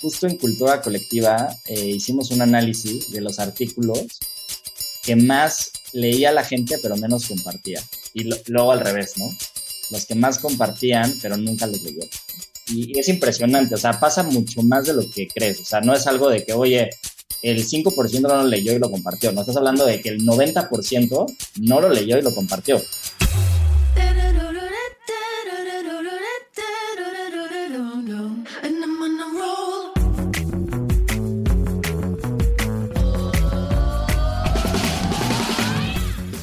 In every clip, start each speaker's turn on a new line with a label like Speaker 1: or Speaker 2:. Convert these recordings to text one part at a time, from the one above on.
Speaker 1: justo en Cultura Colectiva eh, hicimos un análisis de los artículos que más leía la gente pero menos compartía. Y luego al revés, ¿no? Los que más compartían pero nunca los leyó. Y, es impresionante, o sea, pasa mucho más de lo que crees. O sea, no es algo de que, oye, el 5% no lo leyó y lo compartió. No estás hablando de que el 90% no lo leyó y lo compartió.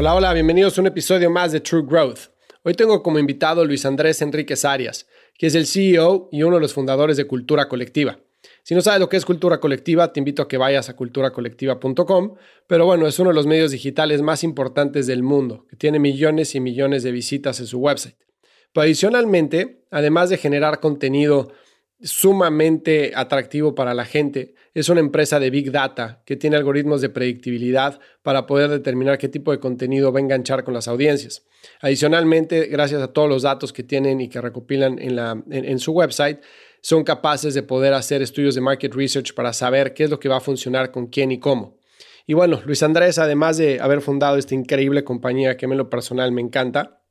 Speaker 2: Hola, hola, bienvenidos a un episodio más de True Growth. Hoy tengo como invitado Luis Andrés Enríquez Arias, que es el CEO y uno de los fundadores de Cultura Colectiva. Si no sabes lo que es Cultura Colectiva, te invito a que vayas a culturacolectiva.com, pero bueno, es uno de los medios digitales más importantes del mundo, que tiene millones y millones de visitas en su website. Pero adicionalmente, además de generar contenido sumamente atractivo para la gente. Es una empresa de Big Data que tiene algoritmos de predictibilidad para poder determinar qué tipo de contenido va a enganchar con las audiencias. Adicionalmente, gracias a todos los datos que tienen y que recopilan en, la, en, su website, son capaces de poder hacer estudios de market research para saber qué es lo que va a funcionar con quién y cómo. Y bueno, Luis Andrés, además de haber fundado esta increíble compañía que en lo personal me encanta,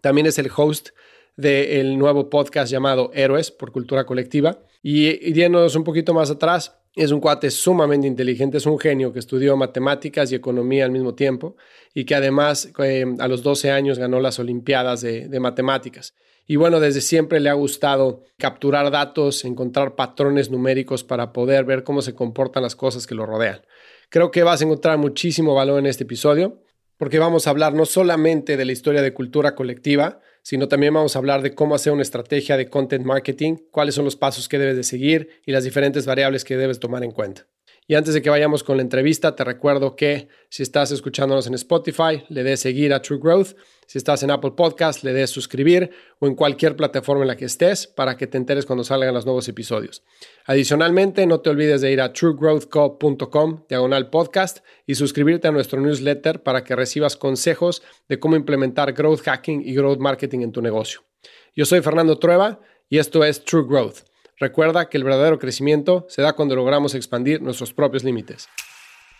Speaker 2: también es el host del nuevo podcast llamado Héroes por Cultura Colectiva. Y, yéndonos un poquito más atrás, es un cuate sumamente inteligente, es un genio que estudió matemáticas y economía al mismo tiempo y que además eh, a los 12 años ganó las Olimpiadas de, de matemáticas. Y bueno, desde siempre le ha gustado capturar datos, encontrar patrones numéricos para poder ver cómo se comportan las cosas que lo rodean. Creo que vas a encontrar muchísimo valor en este episodio porque vamos a hablar no solamente de la historia de cultura colectiva, sino también vamos a hablar de cómo hacer una estrategia de content marketing, cuáles son los pasos que debes de seguir y las diferentes variables que debes tomar en cuenta. Y antes de que vayamos con la entrevista, te recuerdo que si estás escuchándonos en Spotify, le des seguir a True Growth. Si estás en Apple Podcast, le des suscribir o en cualquier plataforma en la que estés para que te enteres cuando salgan los nuevos episodios. Adicionalmente, no te olvides de ir a truegrowthco.com, diagonal podcast, y suscribirte a nuestro newsletter para que recibas consejos de cómo implementar growth hacking y growth marketing en tu negocio. Yo soy Fernando Trueba y esto es True Growth. Recuerda que el verdadero crecimiento se da cuando logramos expandir nuestros propios límites.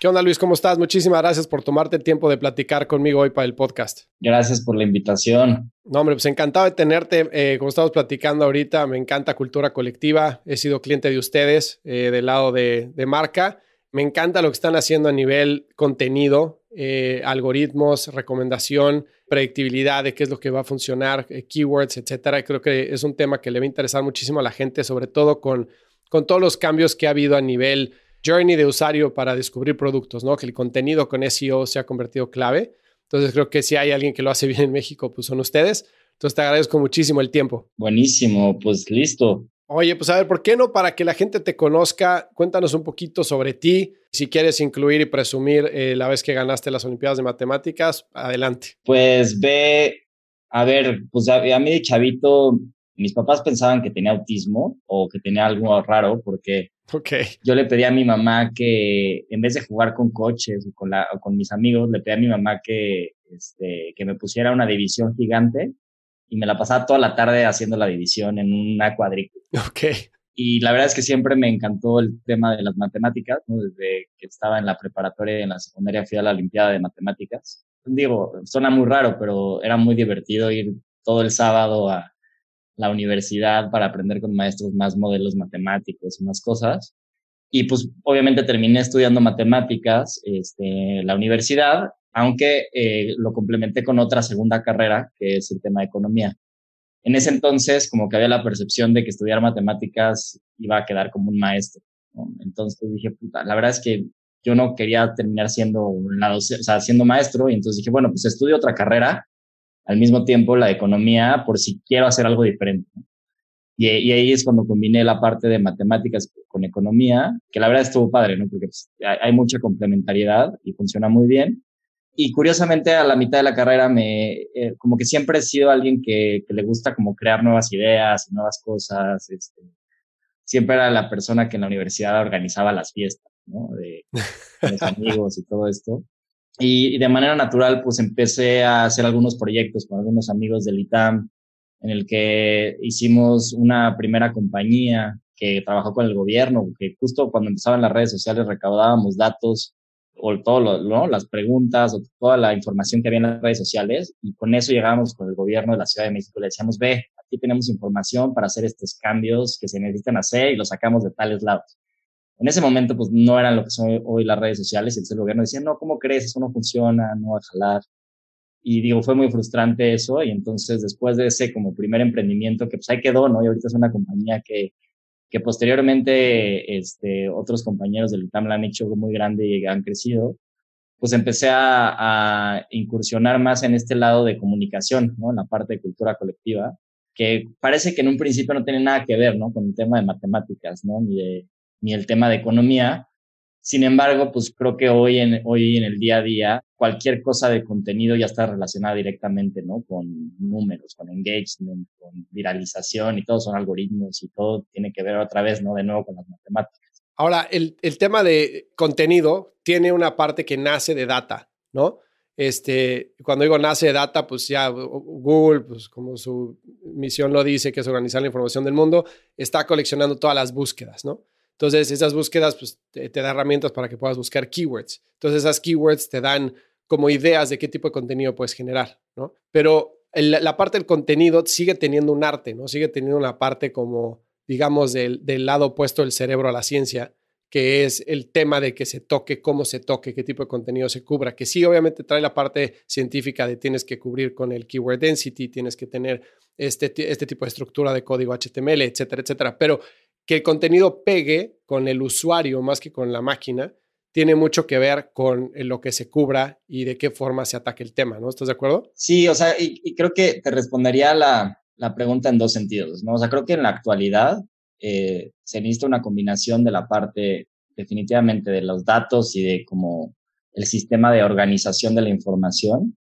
Speaker 2: ¿Qué onda, Luis? ¿Cómo estás? Muchísimas gracias por tomarte el tiempo de platicar conmigo hoy para el podcast.
Speaker 1: Gracias por la invitación.
Speaker 2: No, hombre, pues encantado de tenerte. Eh, como estamos platicando ahorita, me encanta cultura colectiva. He sido cliente de ustedes eh, del lado de, de marca. Me encanta lo que están haciendo a nivel contenido, eh, algoritmos, recomendación, predictibilidad de qué es lo que va a funcionar, eh, keywords, etcétera. Creo que es un tema que le va a interesar muchísimo a la gente, sobre todo con, con todos los cambios que ha habido a nivel journey de usuario para descubrir productos, ¿no? Que el contenido con SEO se ha convertido clave. Entonces creo que si hay alguien que lo hace bien en México, pues son ustedes. Entonces te agradezco muchísimo el tiempo.
Speaker 1: Buenísimo, pues listo.
Speaker 2: Oye, pues a ver, ¿por qué no? Para que la gente te conozca, cuéntanos un poquito sobre ti. Si quieres incluir y presumir eh, la vez que ganaste las Olimpiadas de Matemáticas, adelante.
Speaker 1: Pues ve, a ver, pues a, mí de chavito, mis papás pensaban que tenía autismo o que tenía algo raro porque
Speaker 2: okay.
Speaker 1: yo le pedí a mi mamá que en vez de jugar con coches o con, la, con mis amigos, le pedí a mi mamá que, este, que me pusiera una división gigante y me la pasaba toda la tarde haciendo la división en una cuadrícula.
Speaker 2: Ok.
Speaker 1: Y la verdad es que siempre me encantó el tema de las matemáticas, ¿no? Desde que estaba en la preparatoria y en la secundaria fui a la Olimpiada de Matemáticas. Digo, suena muy raro, pero era muy divertido ir todo el sábado a la universidad para aprender con maestros más modelos matemáticos y más cosas. Y pues obviamente terminé estudiando matemáticas este, en la universidad aunque eh, lo complementé con otra segunda carrera, que es el tema de economía. en ese entonces como que había la percepción de que estudiar matemáticas iba a quedar como un maestro. Entonces dije, puta, la verdad es que yo no quería terminar siendo un lado, o sea, siendo maestro y entonces dije, bueno, pues estudio otra carrera, al mismo tiempo la economía, por si quiero hacer algo diferente. Y, ahí es cuando combiné la parte de matemáticas con economía, que la verdad estuvo padre, ¿no? Porque pues, hay, mucha complementariedad y funciona muy bien. Y curiosamente a la mitad de la carrera me, eh, como que siempre he sido alguien que, que, le gusta como crear nuevas ideas y nuevas cosas. Este, siempre era la persona que en la universidad organizaba las fiestas, ¿no? De, los amigos y todo esto. Y, y, de manera natural, pues empecé a hacer algunos proyectos con algunos amigos del ITAM en el que hicimos una primera compañía que trabajó con el gobierno, que justo cuando empezaban las redes sociales recaudábamos datos o todo lo, ¿no? las preguntas o toda la información que había en las redes sociales y con eso llegábamos con el gobierno de la Ciudad de México y le decíamos, ve, aquí tenemos información para hacer estos cambios que se necesitan hacer y los sacamos de tales lados. En ese momento, pues no eran lo que son hoy las redes sociales y entonces el gobierno decía, no, ¿cómo crees? Eso no funciona, no va a jalar. Y digo, fue muy frustrante eso. Y entonces, después de ese como primer emprendimiento, que pues ahí quedó, ¿no? Y ahorita es una compañía que, que posteriormente este, otros compañeros del ITAM la han hecho muy grande y han crecido, pues empecé a, a incursionar más en este lado de comunicación, ¿no? En la parte de cultura colectiva, que parece que en un principio no tiene nada que ver, ¿no? Con el tema de matemáticas, ¿no? Ni, de, ni el tema de economía, sin embargo, pues creo que hoy en, hoy en el día a día, cualquier cosa de contenido ya está relacionada directamente, ¿no? Con números, con engagement, con viralización y todos son algoritmos y todo tiene que ver otra vez, ¿no? De nuevo con las matemáticas.
Speaker 2: Ahora, el, el tema de contenido tiene una parte que nace de data, ¿no? Este, cuando digo nace de data, pues ya Google, pues como su misión lo dice, que es organizar la información del mundo, está coleccionando todas las búsquedas, ¿no? Entonces, esas búsquedas pues, te, dan herramientas para que puedas buscar keywords. Entonces, esas keywords te dan como ideas de qué tipo de contenido puedes generar, ¿no? Pero la parte del contenido sigue teniendo un arte, ¿no? Sigue teniendo una parte como, digamos, del, del lado opuesto del cerebro a la ciencia, que es el tema de que se toque, cómo se toque, qué tipo de contenido se cubra, que sí obviamente trae la parte científica de tienes que cubrir con el keyword density, tienes que tener este, este tipo de estructura de código HTML, etcétera, etcétera. Pero que el contenido pegue con el usuario más que con la máquina, tiene mucho que ver con lo que se cubra y de qué forma se ataque el tema, ¿no? ¿Estás de acuerdo?
Speaker 1: Sí, o sea, y, creo que te respondería la, la, pregunta en dos sentidos, ¿no? O sea, creo que en la actualidad eh, se necesita una combinación de la parte definitivamente de los datos y de como el sistema de organización de la información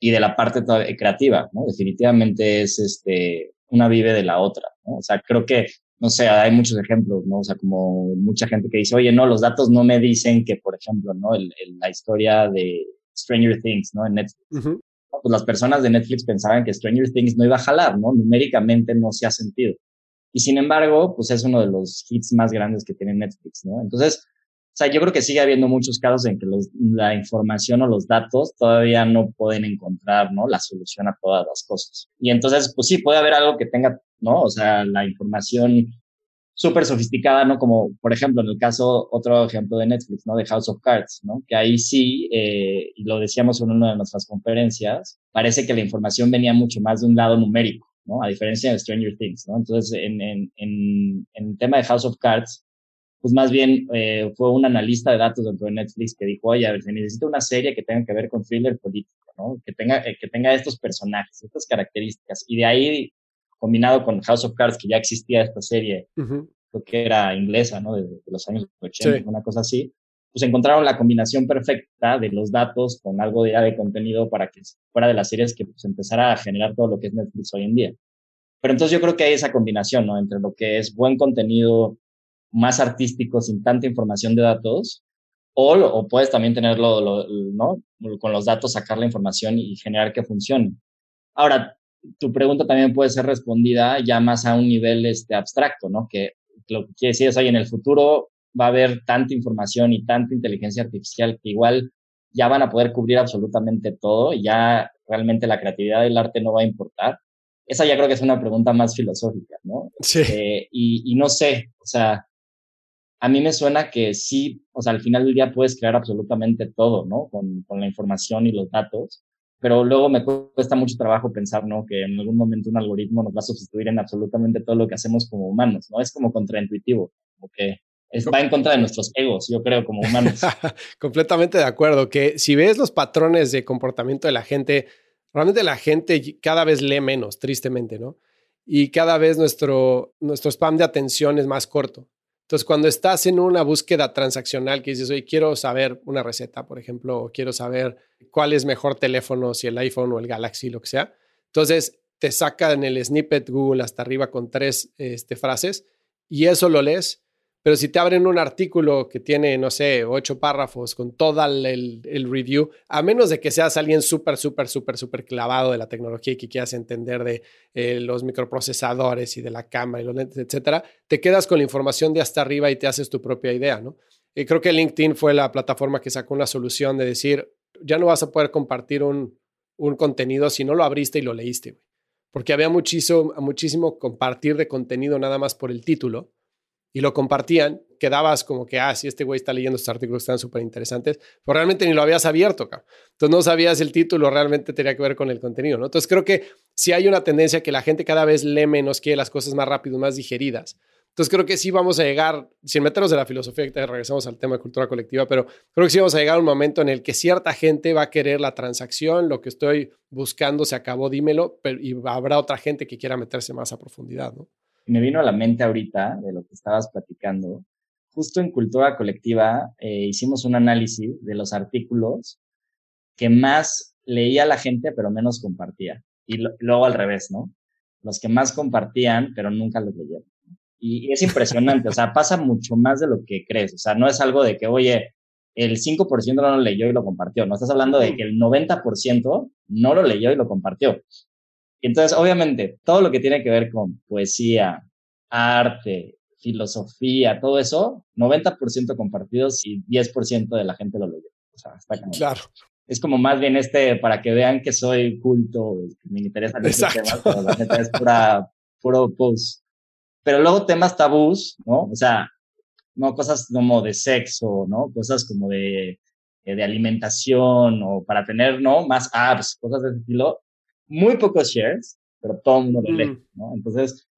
Speaker 1: y de la parte creativa, ¿no? Definitivamente es este, una vive de la otra, ¿no? O sea, creo que no sé, hay muchos ejemplos, ¿no? O sea, como mucha gente que dice, oye, no, los datos no me dicen que, por ejemplo, ¿no? El, la historia de Stranger Things, ¿no? En Netflix. Pues las personas de Netflix pensaban que Stranger Things no iba a jalar, ¿no? Numéricamente no se ha sentido. Y sin embargo, pues es uno de los hits más grandes que tiene Netflix, ¿no? Entonces, sea, yo creo que sigue habiendo muchos casos en que los, la información o los datos todavía no pueden encontrar, ¿no? La solución a todas las cosas. Y entonces, pues sí, puede haber algo que tenga ¿no? O sea, la información súper sofisticada, ¿no? Como, por ejemplo, en el caso, otro ejemplo de Netflix, ¿no? De House of Cards, ¿no? Que ahí sí, eh, lo decíamos en una de nuestras conferencias, parece que la información venía mucho más de un lado numérico, ¿no? A diferencia de Stranger Things, ¿no? Entonces, en, en, en, en el tema de House of Cards, pues más bien eh, fue un analista de datos dentro de Netflix que dijo, oye, a ver, se necesita una serie que tenga que ver con thriller político, ¿no? Que tenga, eh, que tenga estos personajes, estas características. Y de ahí combinado con House of Cards, que ya existía esta serie, creo que era inglesa, ¿no? De, los años 80, una cosa así, pues encontraron la combinación perfecta de los datos con algo de, de contenido para que fuera de las series que pues empezara a generar todo lo que es Netflix hoy en día. Pero entonces yo creo que hay esa combinación, ¿no? Entre lo que es buen contenido más artístico sin tanta información de datos, o, o puedes también tenerlo, ¿no? Con los datos sacar la información y generar que funcione. Ahora, tu pregunta también puede ser respondida ya más a un nivel este, abstracto, ¿no? Que lo que quiere decir es, oye, en el futuro va a haber tanta información y tanta inteligencia artificial que igual ya van a poder cubrir absolutamente todo y ya realmente la creatividad del arte no va a importar. Esa ya creo que es una pregunta más filosófica, ¿no?
Speaker 2: Sí.
Speaker 1: Eh, y, y no sé, o sea, a mí me suena que sí, o sea, al final del día puedes crear absolutamente todo, ¿no? Con, con la información y los datos pero luego me cuesta mucho trabajo pensar, ¿no? Que en algún momento un algoritmo nos va a sustituir en absolutamente todo lo que hacemos como humanos, ¿no? Es como contraintuitivo, como que va en contra de nuestros egos, yo creo, como humanos.
Speaker 2: Completamente de acuerdo, que si ves los patrones de comportamiento de la gente, realmente la gente cada vez lee menos, tristemente, ¿no? Y cada vez nuestro, nuestro spam de atención es más corto. Entonces, cuando estás en una búsqueda transaccional que dices, oye, quiero saber una receta, por ejemplo, o quiero saber cuál es mejor teléfono, si el iPhone o el Galaxy, lo que sea, entonces te saca en el snippet Google hasta arriba con tres este, frases y eso lo lees pero si te abren un artículo que tiene, no sé, ocho párrafos con todo el, review, a menos de que seas alguien súper, súper, súper, súper clavado de la tecnología y que quieras entender de eh, los microprocesadores y de la cámara y los lentes, etcétera, te quedas con la información de hasta arriba y te haces tu propia idea, ¿no? Y creo que LinkedIn fue la plataforma que sacó una solución de decir, ya no vas a poder compartir un, un contenido si no lo abriste y lo leíste, Porque había muchísimo, muchísimo compartir de contenido nada más por el título y lo compartían, quedabas como que, ah, sí, este güey está leyendo estos artículos que están súper interesantes, pero realmente ni lo habías abierto, cabrón. Entonces no sabías el título, realmente tenía que ver con el contenido, ¿no? Entonces creo que sí hay una tendencia que la gente cada vez lee menos, quiere las cosas más rápido, más digeridas. Entonces creo que sí vamos a llegar, sin meternos de la filosofía, que regresamos al tema de cultura colectiva, pero creo que sí vamos a llegar a un momento en el que cierta gente va a querer la transacción, lo que estoy buscando se acabó, dímelo, y habrá otra gente que quiera meterse más a profundidad, ¿no?
Speaker 1: Me vino a la mente ahorita de lo que estabas platicando. Justo en Cultura Colectiva eh, hicimos un análisis de los artículos que más leía la gente, pero menos compartía. Y luego al revés, ¿no? Los que más compartían, pero nunca los leyeron. Y, es impresionante, o sea, pasa mucho más de lo que crees. O sea, no es algo de que, oye, el 5% no lo leyó y lo compartió. No estás hablando de que el 90% no lo leyó y lo compartió. Entonces, obviamente, todo lo que tiene que ver con poesía, arte, filosofía, todo eso, 90% compartidos y 10% de la gente lo leyó. O sea, está
Speaker 2: Claro.
Speaker 1: Es como más bien este, para que vean que soy culto, que me interesan estos temas, pero la gente es pura, puro post. Pero luego temas tabús, ¿no? O sea, no cosas como de sexo, ¿no? Cosas como de, de alimentación o para tener, ¿no? Más apps, cosas de ese estilo muy pocos shares, pero todo el mundo lo lee, mm. ¿no? Entonces,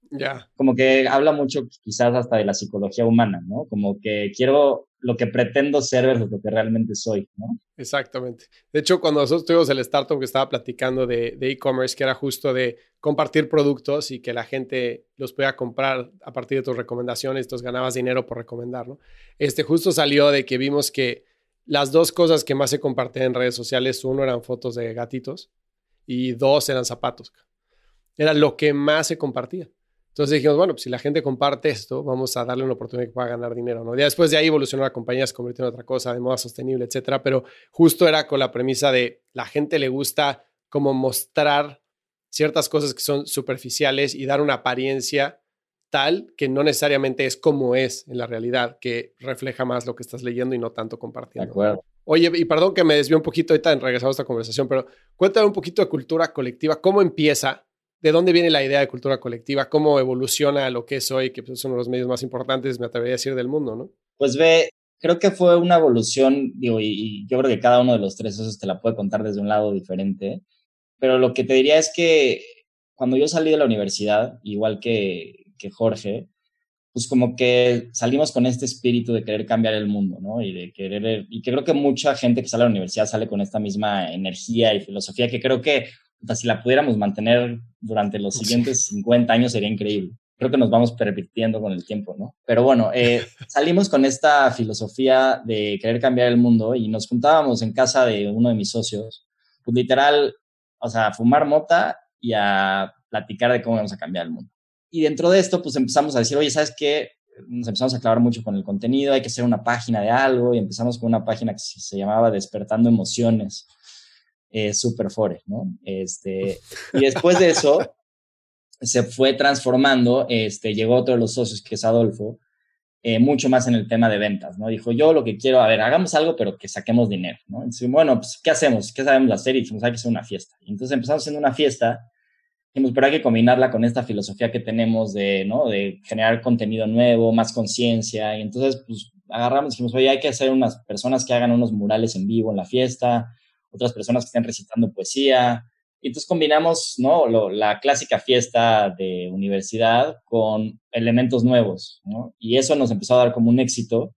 Speaker 1: como que habla mucho quizás hasta de la psicología humana, ¿no? Como que quiero lo que pretendo ser versus lo que realmente soy, ¿no?
Speaker 2: Exactamente. De hecho, cuando nosotros tuvimos el startup que estaba platicando de e-commerce, que era justo de compartir productos y que la gente los pueda comprar a partir de tus recomendaciones, entonces ganabas dinero por recomendar, ¿no? Este justo salió de que vimos que las dos cosas que más se compartían en redes sociales, uno eran fotos de gatitos y dos eran zapatos. Era lo que más se compartía. Entonces dijimos, bueno, pues si la gente comparte esto, vamos a darle una oportunidad que pueda ganar dinero, ¿no? Ya después de ahí evolucionó la compañía, se convirtió en otra cosa, de moda sostenible, etcétera, pero justo era con la premisa de la gente le gusta como mostrar ciertas cosas que son superficiales y dar una apariencia tal que no necesariamente es como es en la realidad, que refleja más lo que estás leyendo y no tanto compartiendo.
Speaker 1: De acuerdo.
Speaker 2: Oye, y perdón que me desvío un poquito ahorita en regresar a esta conversación, pero cuéntame un poquito de cultura colectiva. ¿Cómo empieza? ¿De dónde viene la idea de cultura colectiva? ¿Cómo evoluciona lo que es hoy, que pues, es uno de los medios más importantes, me atrevería a decir, del mundo, ¿no?
Speaker 1: Pues ve, creo que fue una evolución, digo, y, yo creo que cada uno de los tres esos te la puede contar desde un lado diferente, pero lo que te diría es que cuando yo salí de la universidad, igual que, que Jorge, pues como que salimos con este espíritu de querer cambiar el mundo, ¿no? Y de querer, y que creo que mucha gente que sale a la universidad sale con esta misma energía y filosofía que creo que si la pudiéramos mantener durante los siguientes 50 años sería increíble. Creo que nos vamos permitiendo con el tiempo, ¿no? Pero bueno, eh, salimos con esta filosofía de querer cambiar el mundo y nos juntábamos en casa de uno de mis socios, pues literal, o sea, a fumar mota y a platicar de cómo vamos a cambiar el mundo. Y dentro de esto, pues empezamos a decir, oye, ¿sabes qué? Nos empezamos a clavar mucho con el contenido, hay que hacer una página de algo y empezamos con una página que se llamaba Despertando Emociones, eh, Super Fore, ¿no? Este, y después de eso, se fue transformando, este, llegó otro de los socios, que es Adolfo, eh, mucho más en el tema de ventas, ¿no? Dijo, yo lo que quiero, a ver, hagamos algo, pero que saquemos dinero, ¿no? Entonces, bueno, pues, ¿qué hacemos? ¿Qué sabemos hacer? Y dijimos, hay que hacer una fiesta. Y entonces empezamos haciendo una fiesta dijimos, pero hay que combinarla con esta filosofía que tenemos de, ¿no? De generar contenido nuevo, más conciencia. Y entonces, pues, agarramos y dijimos, oye, hay que hacer unas personas que hagan unos murales en vivo en la fiesta, otras personas que estén recitando poesía. Y entonces combinamos, ¿no? la clásica fiesta de universidad con elementos nuevos, ¿no? Y eso nos empezó a dar como un éxito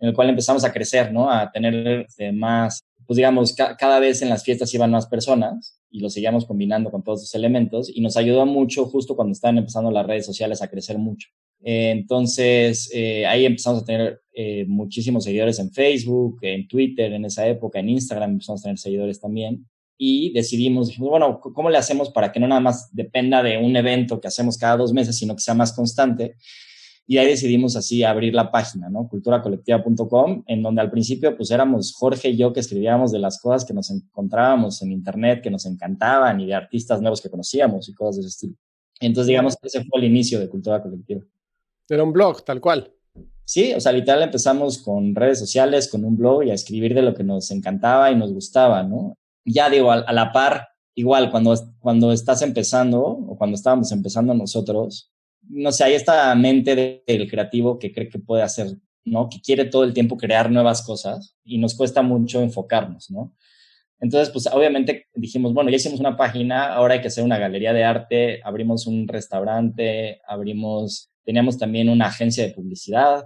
Speaker 1: en el cual empezamos a crecer, ¿no? A tener este, más, pues digamos, cada vez en las fiestas iban más personas y lo seguíamos combinando con todos esos elementos y nos ayudó mucho justo cuando estaban empezando las redes sociales a crecer mucho. Eh, entonces, eh, ahí empezamos a tener eh, muchísimos seguidores en Facebook, en Twitter en esa época, en Instagram empezamos a tener seguidores también. Y decidimos, bueno, ¿cómo le hacemos para que no nada más dependa de un evento que hacemos cada dos meses, sino que sea más constante? Y ahí decidimos así abrir la página, ¿no? culturacolectiva.com, en donde al principio pues éramos Jorge y yo que escribíamos de las cosas que nos encontrábamos en internet, que nos encantaban y de artistas nuevos que conocíamos y cosas de ese estilo. Entonces digamos que ese fue el inicio de Cultura Colectiva.
Speaker 2: Era un blog, tal cual.
Speaker 1: Sí, o sea, literal empezamos con redes sociales, con un blog y a escribir de lo que nos encantaba y nos gustaba, ¿no? Ya digo, a, la par, igual, cuando, cuando estás empezando o cuando estábamos empezando nosotros, no sé, hay esta mente del creativo que cree que puede hacer, ¿no? Que quiere todo el tiempo crear nuevas cosas y nos cuesta mucho enfocarnos, ¿no? Entonces, pues obviamente dijimos, bueno, ya hicimos una página, ahora hay que hacer una galería de arte, abrimos un restaurante, abrimos teníamos también una agencia de publicidad,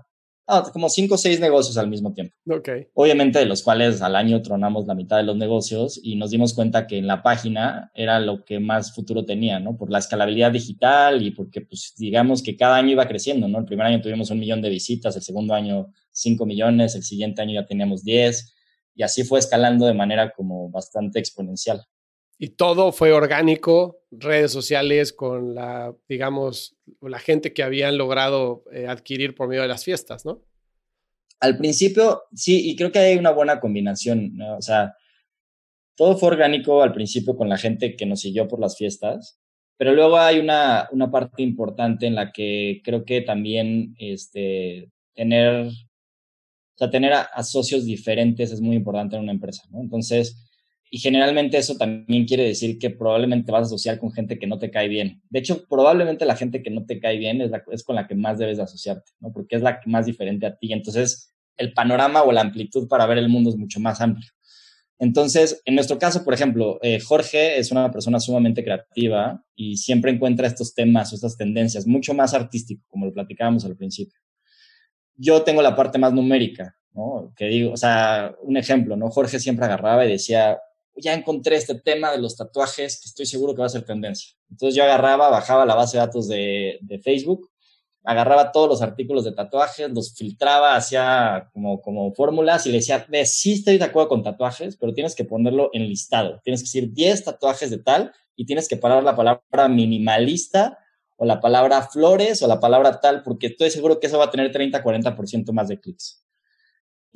Speaker 1: ah, como cinco o seis negocios al mismo tiempo.
Speaker 2: Okay.
Speaker 1: Obviamente de los cuales al año tronamos la mitad de los negocios y nos dimos cuenta que en la página era lo que más futuro tenía, ¿no? Por la escalabilidad digital y porque, pues, digamos que cada año iba creciendo, ¿no? El primer año tuvimos un millón de visitas, el segundo año cinco millones, el siguiente año ya teníamos diez y así fue escalando de manera como bastante exponencial.
Speaker 2: Y todo fue orgánico, redes sociales con la, digamos, la gente que habían logrado eh, adquirir por medio de las fiestas, ¿no?
Speaker 1: Al principio, sí, y creo que hay una buena combinación, ¿no? O sea, todo fue orgánico al principio con la gente que nos siguió por las fiestas, pero luego hay una, una parte importante en la que creo que también este, tener, o sea, tener a socios diferentes es muy importante en una empresa, ¿no? Entonces, y generalmente eso también quiere decir que probablemente vas a asociar con gente que no te cae bien. De hecho, probablemente la gente que no te cae bien es, con la que más debes de asociarte, ¿no? Porque es la que más diferente a ti. Entonces, el panorama o la amplitud para ver el mundo es mucho más amplio. Entonces, en nuestro caso, por ejemplo, eh, Jorge es una persona sumamente creativa y siempre encuentra estos temas o estas tendencias, mucho más artístico, como lo platicábamos al principio. Yo tengo la parte más numérica, ¿no? Que digo, o sea, un ejemplo, ¿no? Jorge siempre agarraba y decía, ya encontré este tema de los tatuajes que estoy seguro que va a ser tendencia. Entonces yo agarraba, bajaba la base de datos de, Facebook, agarraba todos los artículos de tatuajes, los filtraba, hacía como, como fórmulas y le decía, sí estoy de acuerdo con tatuajes, pero tienes que ponerlo en listado. Tienes que decir 10 tatuajes de tal y tienes que parar la palabra minimalista o la palabra flores o la palabra tal, porque estoy seguro que eso va a tener 30, 40% más de clics.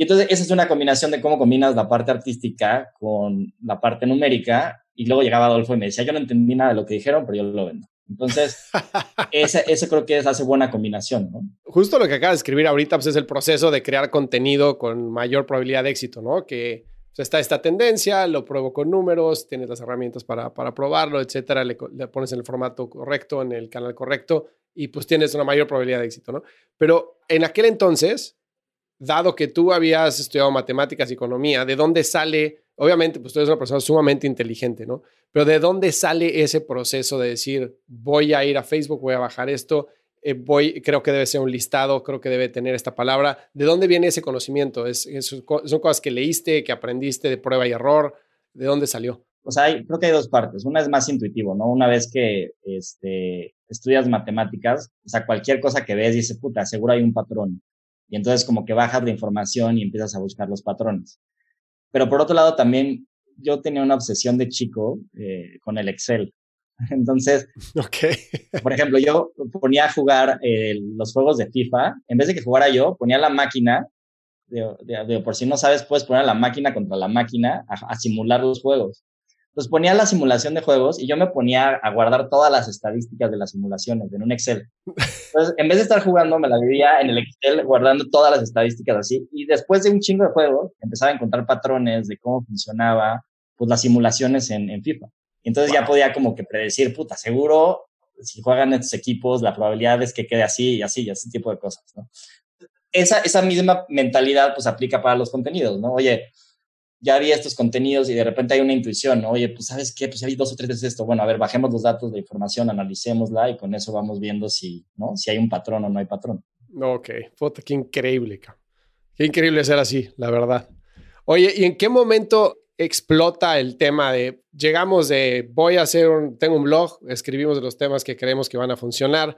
Speaker 1: Y entonces esa es una combinación de cómo combinas la parte artística con la parte numérica. Y luego llegaba Adolfo y me decía, yo no entendí nada de lo que dijeron, pero yo lo vendo. Entonces, ese, ese, creo que es, hace buena combinación, ¿no?
Speaker 2: Justo lo que acaba de escribir ahorita pues, es el proceso de crear contenido con mayor probabilidad de éxito, ¿no? Que pues, está esta tendencia, lo pruebo con números, tienes las herramientas para, para probarlo, etcétera, le, le, pones en el formato correcto, en el canal correcto, y pues tienes una mayor probabilidad de éxito, ¿no? Pero en aquel entonces, dado que tú habías estudiado matemáticas y economía, ¿de dónde sale? Obviamente, pues tú eres una persona sumamente inteligente, ¿no? Pero ¿de dónde sale ese proceso de decir, voy a ir a Facebook, voy a bajar esto, eh, voy, creo que debe ser un listado, creo que debe tener esta palabra? ¿De dónde viene ese conocimiento? ¿Es, son cosas que leíste, que aprendiste de prueba y error? ¿De dónde salió?
Speaker 1: O sea, hay, creo que hay dos partes. Una es más intuitivo, ¿no? Una vez que este, estudias matemáticas, o sea, cualquier cosa que ves dice, puta, seguro hay un patrón. Y entonces como que bajas la información y empiezas a buscar los patrones. Pero por otro lado también yo tenía una obsesión de chico eh, con el Excel. Entonces,
Speaker 2: okay.
Speaker 1: por ejemplo, yo ponía a jugar eh, los juegos de FIFA, en vez de que jugara yo, ponía la máquina, de, por si no sabes, puedes poner la máquina contra la máquina a simular los juegos. Entonces ponía la simulación de juegos y yo me ponía a guardar todas las estadísticas de las simulaciones en un Excel. Entonces, en vez de estar jugando, me la vivía en el Excel guardando todas las estadísticas así. Y después de un chingo de juegos, empezaba a encontrar patrones de cómo funcionaba pues las simulaciones en, en FIFA. Y entonces ya podía como que predecir, puta, seguro si juegan estos equipos, la probabilidad es que quede así y así, y ese tipo de cosas, ¿no? Esa, esa misma mentalidad pues aplica para los contenidos, ¿no? Oye, ya vi estos contenidos y de repente hay una intuición, oye, pues sabes qué, pues hay dos o tres veces esto, bueno, a ver, bajemos los datos de información, analicémosla y con eso vamos viendo si, ¿no? Si hay un patrón o no hay patrón.
Speaker 2: Ok, foto, qué increíble, qué increíble ser así, la verdad. Oye, ¿y en qué momento explota el tema de, llegamos de, voy a hacer un, tengo un blog, escribimos de los temas que creemos que van a funcionar,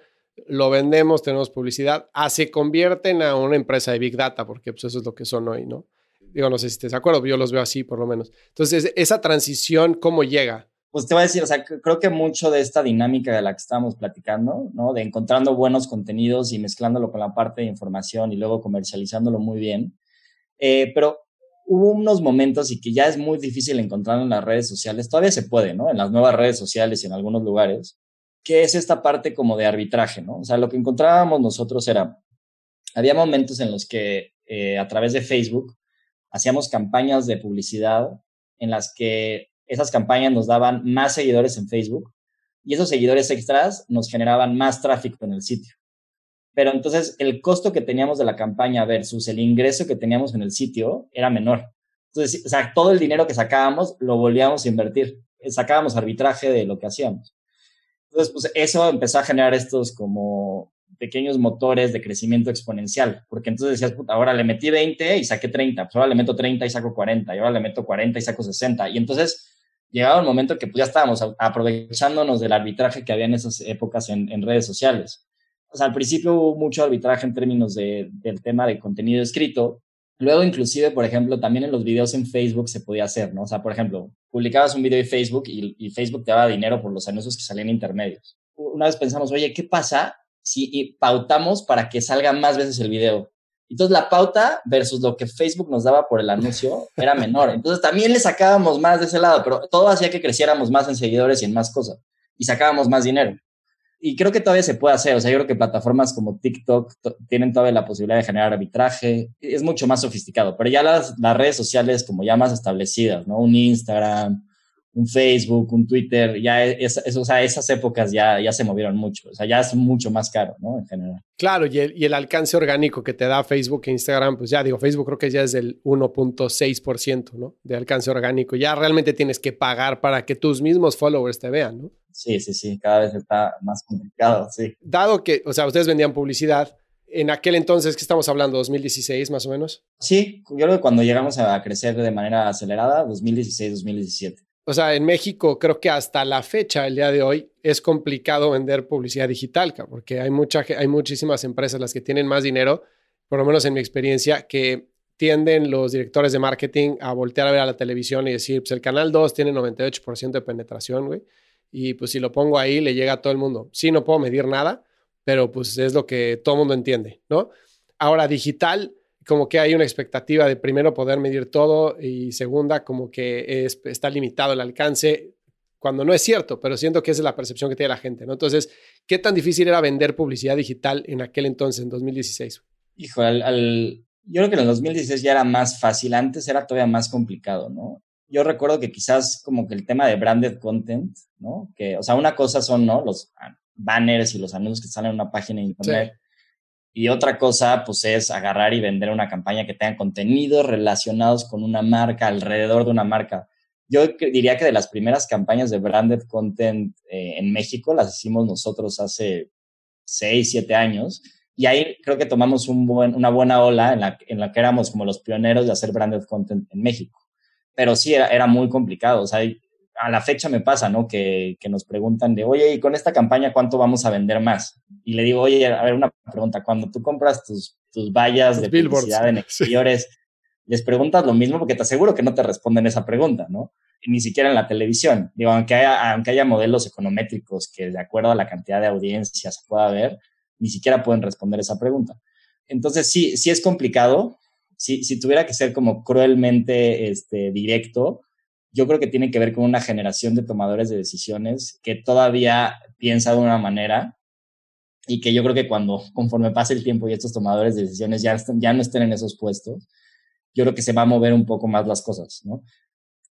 Speaker 2: lo vendemos, tenemos publicidad, a se convierten a una empresa de Big Data, porque pues eso es lo que son hoy, ¿no? Digo, no sé si estás de acuerdo, yo los veo así por lo menos. Entonces, esa transición, ¿cómo llega?
Speaker 1: Pues te voy a decir, o sea, creo que mucho de esta dinámica de la que estábamos platicando, ¿no? De encontrando buenos contenidos y mezclándolo con la parte de información y luego comercializándolo muy bien. Eh, pero hubo unos momentos y que ya es muy difícil encontrar en las redes sociales, todavía se puede, ¿no? En las nuevas redes sociales y en algunos lugares, que es esta parte como de arbitraje, ¿no? O sea, lo que encontrábamos nosotros era, había momentos en los que eh, a través de Facebook hacíamos campañas de publicidad en las que esas campañas nos daban más seguidores en Facebook y esos seguidores extras nos generaban más tráfico en el sitio. Pero entonces el costo que teníamos de la campaña versus el ingreso que teníamos en el sitio era menor. Entonces, o sea, todo el dinero que sacábamos lo volvíamos a invertir. Sacábamos arbitraje de lo que hacíamos. Entonces, pues eso empezó a generar estos como pequeños motores de crecimiento exponencial, porque entonces decías, puta, ahora le metí 20 y saqué 30, pues ahora le meto 30 y saco 40, y ahora le meto 40 y saco 60. Y entonces llegaba el momento que pues ya estábamos aprovechándonos del arbitraje que había en esas épocas en, en redes sociales o sea, al principio hubo mucho arbitraje en términos de, del tema de contenido escrito. Luego, inclusive, por ejemplo, también en los videos en Facebook se podía hacer, ¿no? O sea, por ejemplo, publicabas un video en Facebook y, Facebook te daba dinero por los anuncios que salían intermedios. Una vez pensamos, oye, ¿qué pasa si pautamos para que salga más veces el video? Entonces la pauta versus lo que Facebook nos daba por el anuncio era menor. Entonces también le sacábamos más de ese lado, pero todo hacía que creciéramos más en seguidores y en más cosas. Y sacábamos más dinero y creo que todavía se puede hacer. O sea, yo creo que plataformas como TikTok tienen todavía la posibilidad de generar arbitraje. Es mucho más sofisticado, pero ya las, las redes sociales como ya más establecidas, ¿no? Un Instagram, un Facebook, un Twitter, ya es, o sea, esas épocas ya, ya se movieron mucho, o sea, ya es mucho más caro, ¿no? En general.
Speaker 2: Claro, y el, y el alcance orgánico que te da Facebook e Instagram, pues ya digo, Facebook creo que ya es del 1.6%, ¿no? De alcance orgánico. Ya realmente tienes que pagar para que tus mismos followers te vean, ¿no?
Speaker 1: Sí, sí, sí, cada vez está más complicado, sí.
Speaker 2: Dado que, o sea, ustedes vendían publicidad, en aquel entonces, que estamos hablando? ¿2016 más o menos?
Speaker 1: Sí, yo creo que cuando llegamos a crecer de manera acelerada, 2016-2017.
Speaker 2: O sea, en México creo que hasta la fecha, el día de hoy, es complicado vender publicidad digital, porque hay, mucha, hay muchísimas empresas las que tienen más dinero, por lo menos en mi experiencia, que tienden los directores de marketing a voltear a ver a la televisión y decir, pues el canal 2 tiene 98% de penetración, güey y pues si lo pongo ahí le llega a todo el mundo. Sí, no puedo medir nada, pero pues es lo que todo el mundo entiende, ¿no? Ahora, digital, como que hay una expectativa de primero poder medir todo y segunda, como que está limitado el alcance, cuando no es cierto, pero siento que esa es la percepción que tiene la gente, ¿no? Entonces, ¿qué tan difícil era vender publicidad digital en aquel entonces, en 2016?
Speaker 1: Hijo, al, yo creo que en el 2016 ya era más fácil, antes era todavía más complicado, ¿no? yo recuerdo que quizás como que el tema de branded content, ¿no? Que, o sea, una cosa son, ¿no? Los banners y los anuncios que salen en una página de internet. Y otra cosa, pues, es agarrar y vender una campaña que tenga contenidos relacionados con una marca, alrededor de una marca. Yo diría que de las primeras campañas de branded content eh, en México las hicimos nosotros hace seis, siete años. Y ahí creo que tomamos una buena ola en la, en la que éramos como los pioneros de hacer branded content en México pero sí era, era muy complicado. O sea, a la fecha me pasa, ¿no? Que, que, nos preguntan de, oye, ¿y con esta campaña cuánto vamos a vender más? Y le digo, oye, a ver, una pregunta, cuando tú compras tus, tus vallas de publicidad en exteriores, les preguntas lo mismo porque te aseguro que no te responden esa pregunta, ¿no? ni siquiera en la televisión. Digo, aunque haya, aunque haya modelos econométricos que de acuerdo a la cantidad de audiencias se pueda ver, ni siquiera pueden responder esa pregunta. Entonces, sí, sí es complicado, si, tuviera que ser como cruelmente este, directo, yo creo que tiene que ver con una generación de tomadores de decisiones que todavía piensa de una manera y que yo creo que cuando, conforme pase el tiempo y estos tomadores de decisiones ya, ya no estén en esos puestos, yo creo que se va a mover un poco más las cosas, ¿no?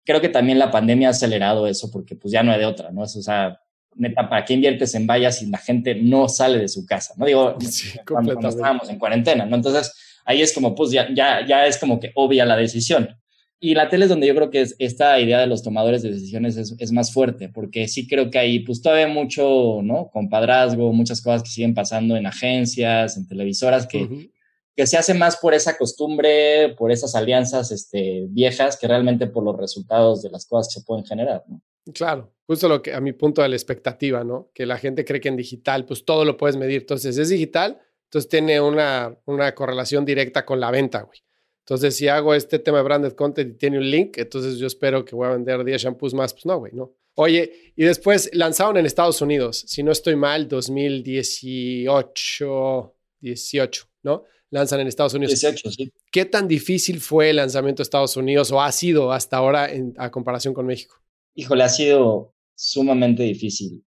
Speaker 1: Creo que también la pandemia ha acelerado eso porque pues ya no hay de otra, ¿no? o sea, neta, ¿para qué inviertes en vallas si la gente no sale de su casa? No digo, cuando, cuando estábamos en cuarentena, ¿no? Entonces, ahí es como, pues ya, ya, ya es como que obvia la decisión. Y la tele es donde yo creo que es, esta idea de los tomadores de decisiones es, es, más fuerte, porque sí creo que ahí pues todavía mucho, ¿no? Compadrazgo, muchas cosas que siguen pasando en agencias, en televisoras, que, que se hace más por esa costumbre, por esas alianzas este, viejas, que realmente por los resultados de las cosas que se pueden generar, ¿no?
Speaker 2: Claro, justo lo que a mi punto de la expectativa, ¿no? Que la gente cree que en digital, pues todo lo puedes medir. Entonces, es digital, entonces tiene una, una correlación directa con la venta, güey. Entonces, si hago este tema de branded content y tiene un link, entonces yo espero que voy a vender 10 shampoos más. Pues no, güey, no. Oye, y después lanzaron en Estados Unidos, si no estoy mal, 2018, 18, ¿no? Lanzan en Estados Unidos.
Speaker 1: 18, sí.
Speaker 2: ¿Qué tan difícil fue el lanzamiento de Estados Unidos o ha sido hasta ahora en, a comparación con México?
Speaker 1: Híjole, ha sido sumamente difícil.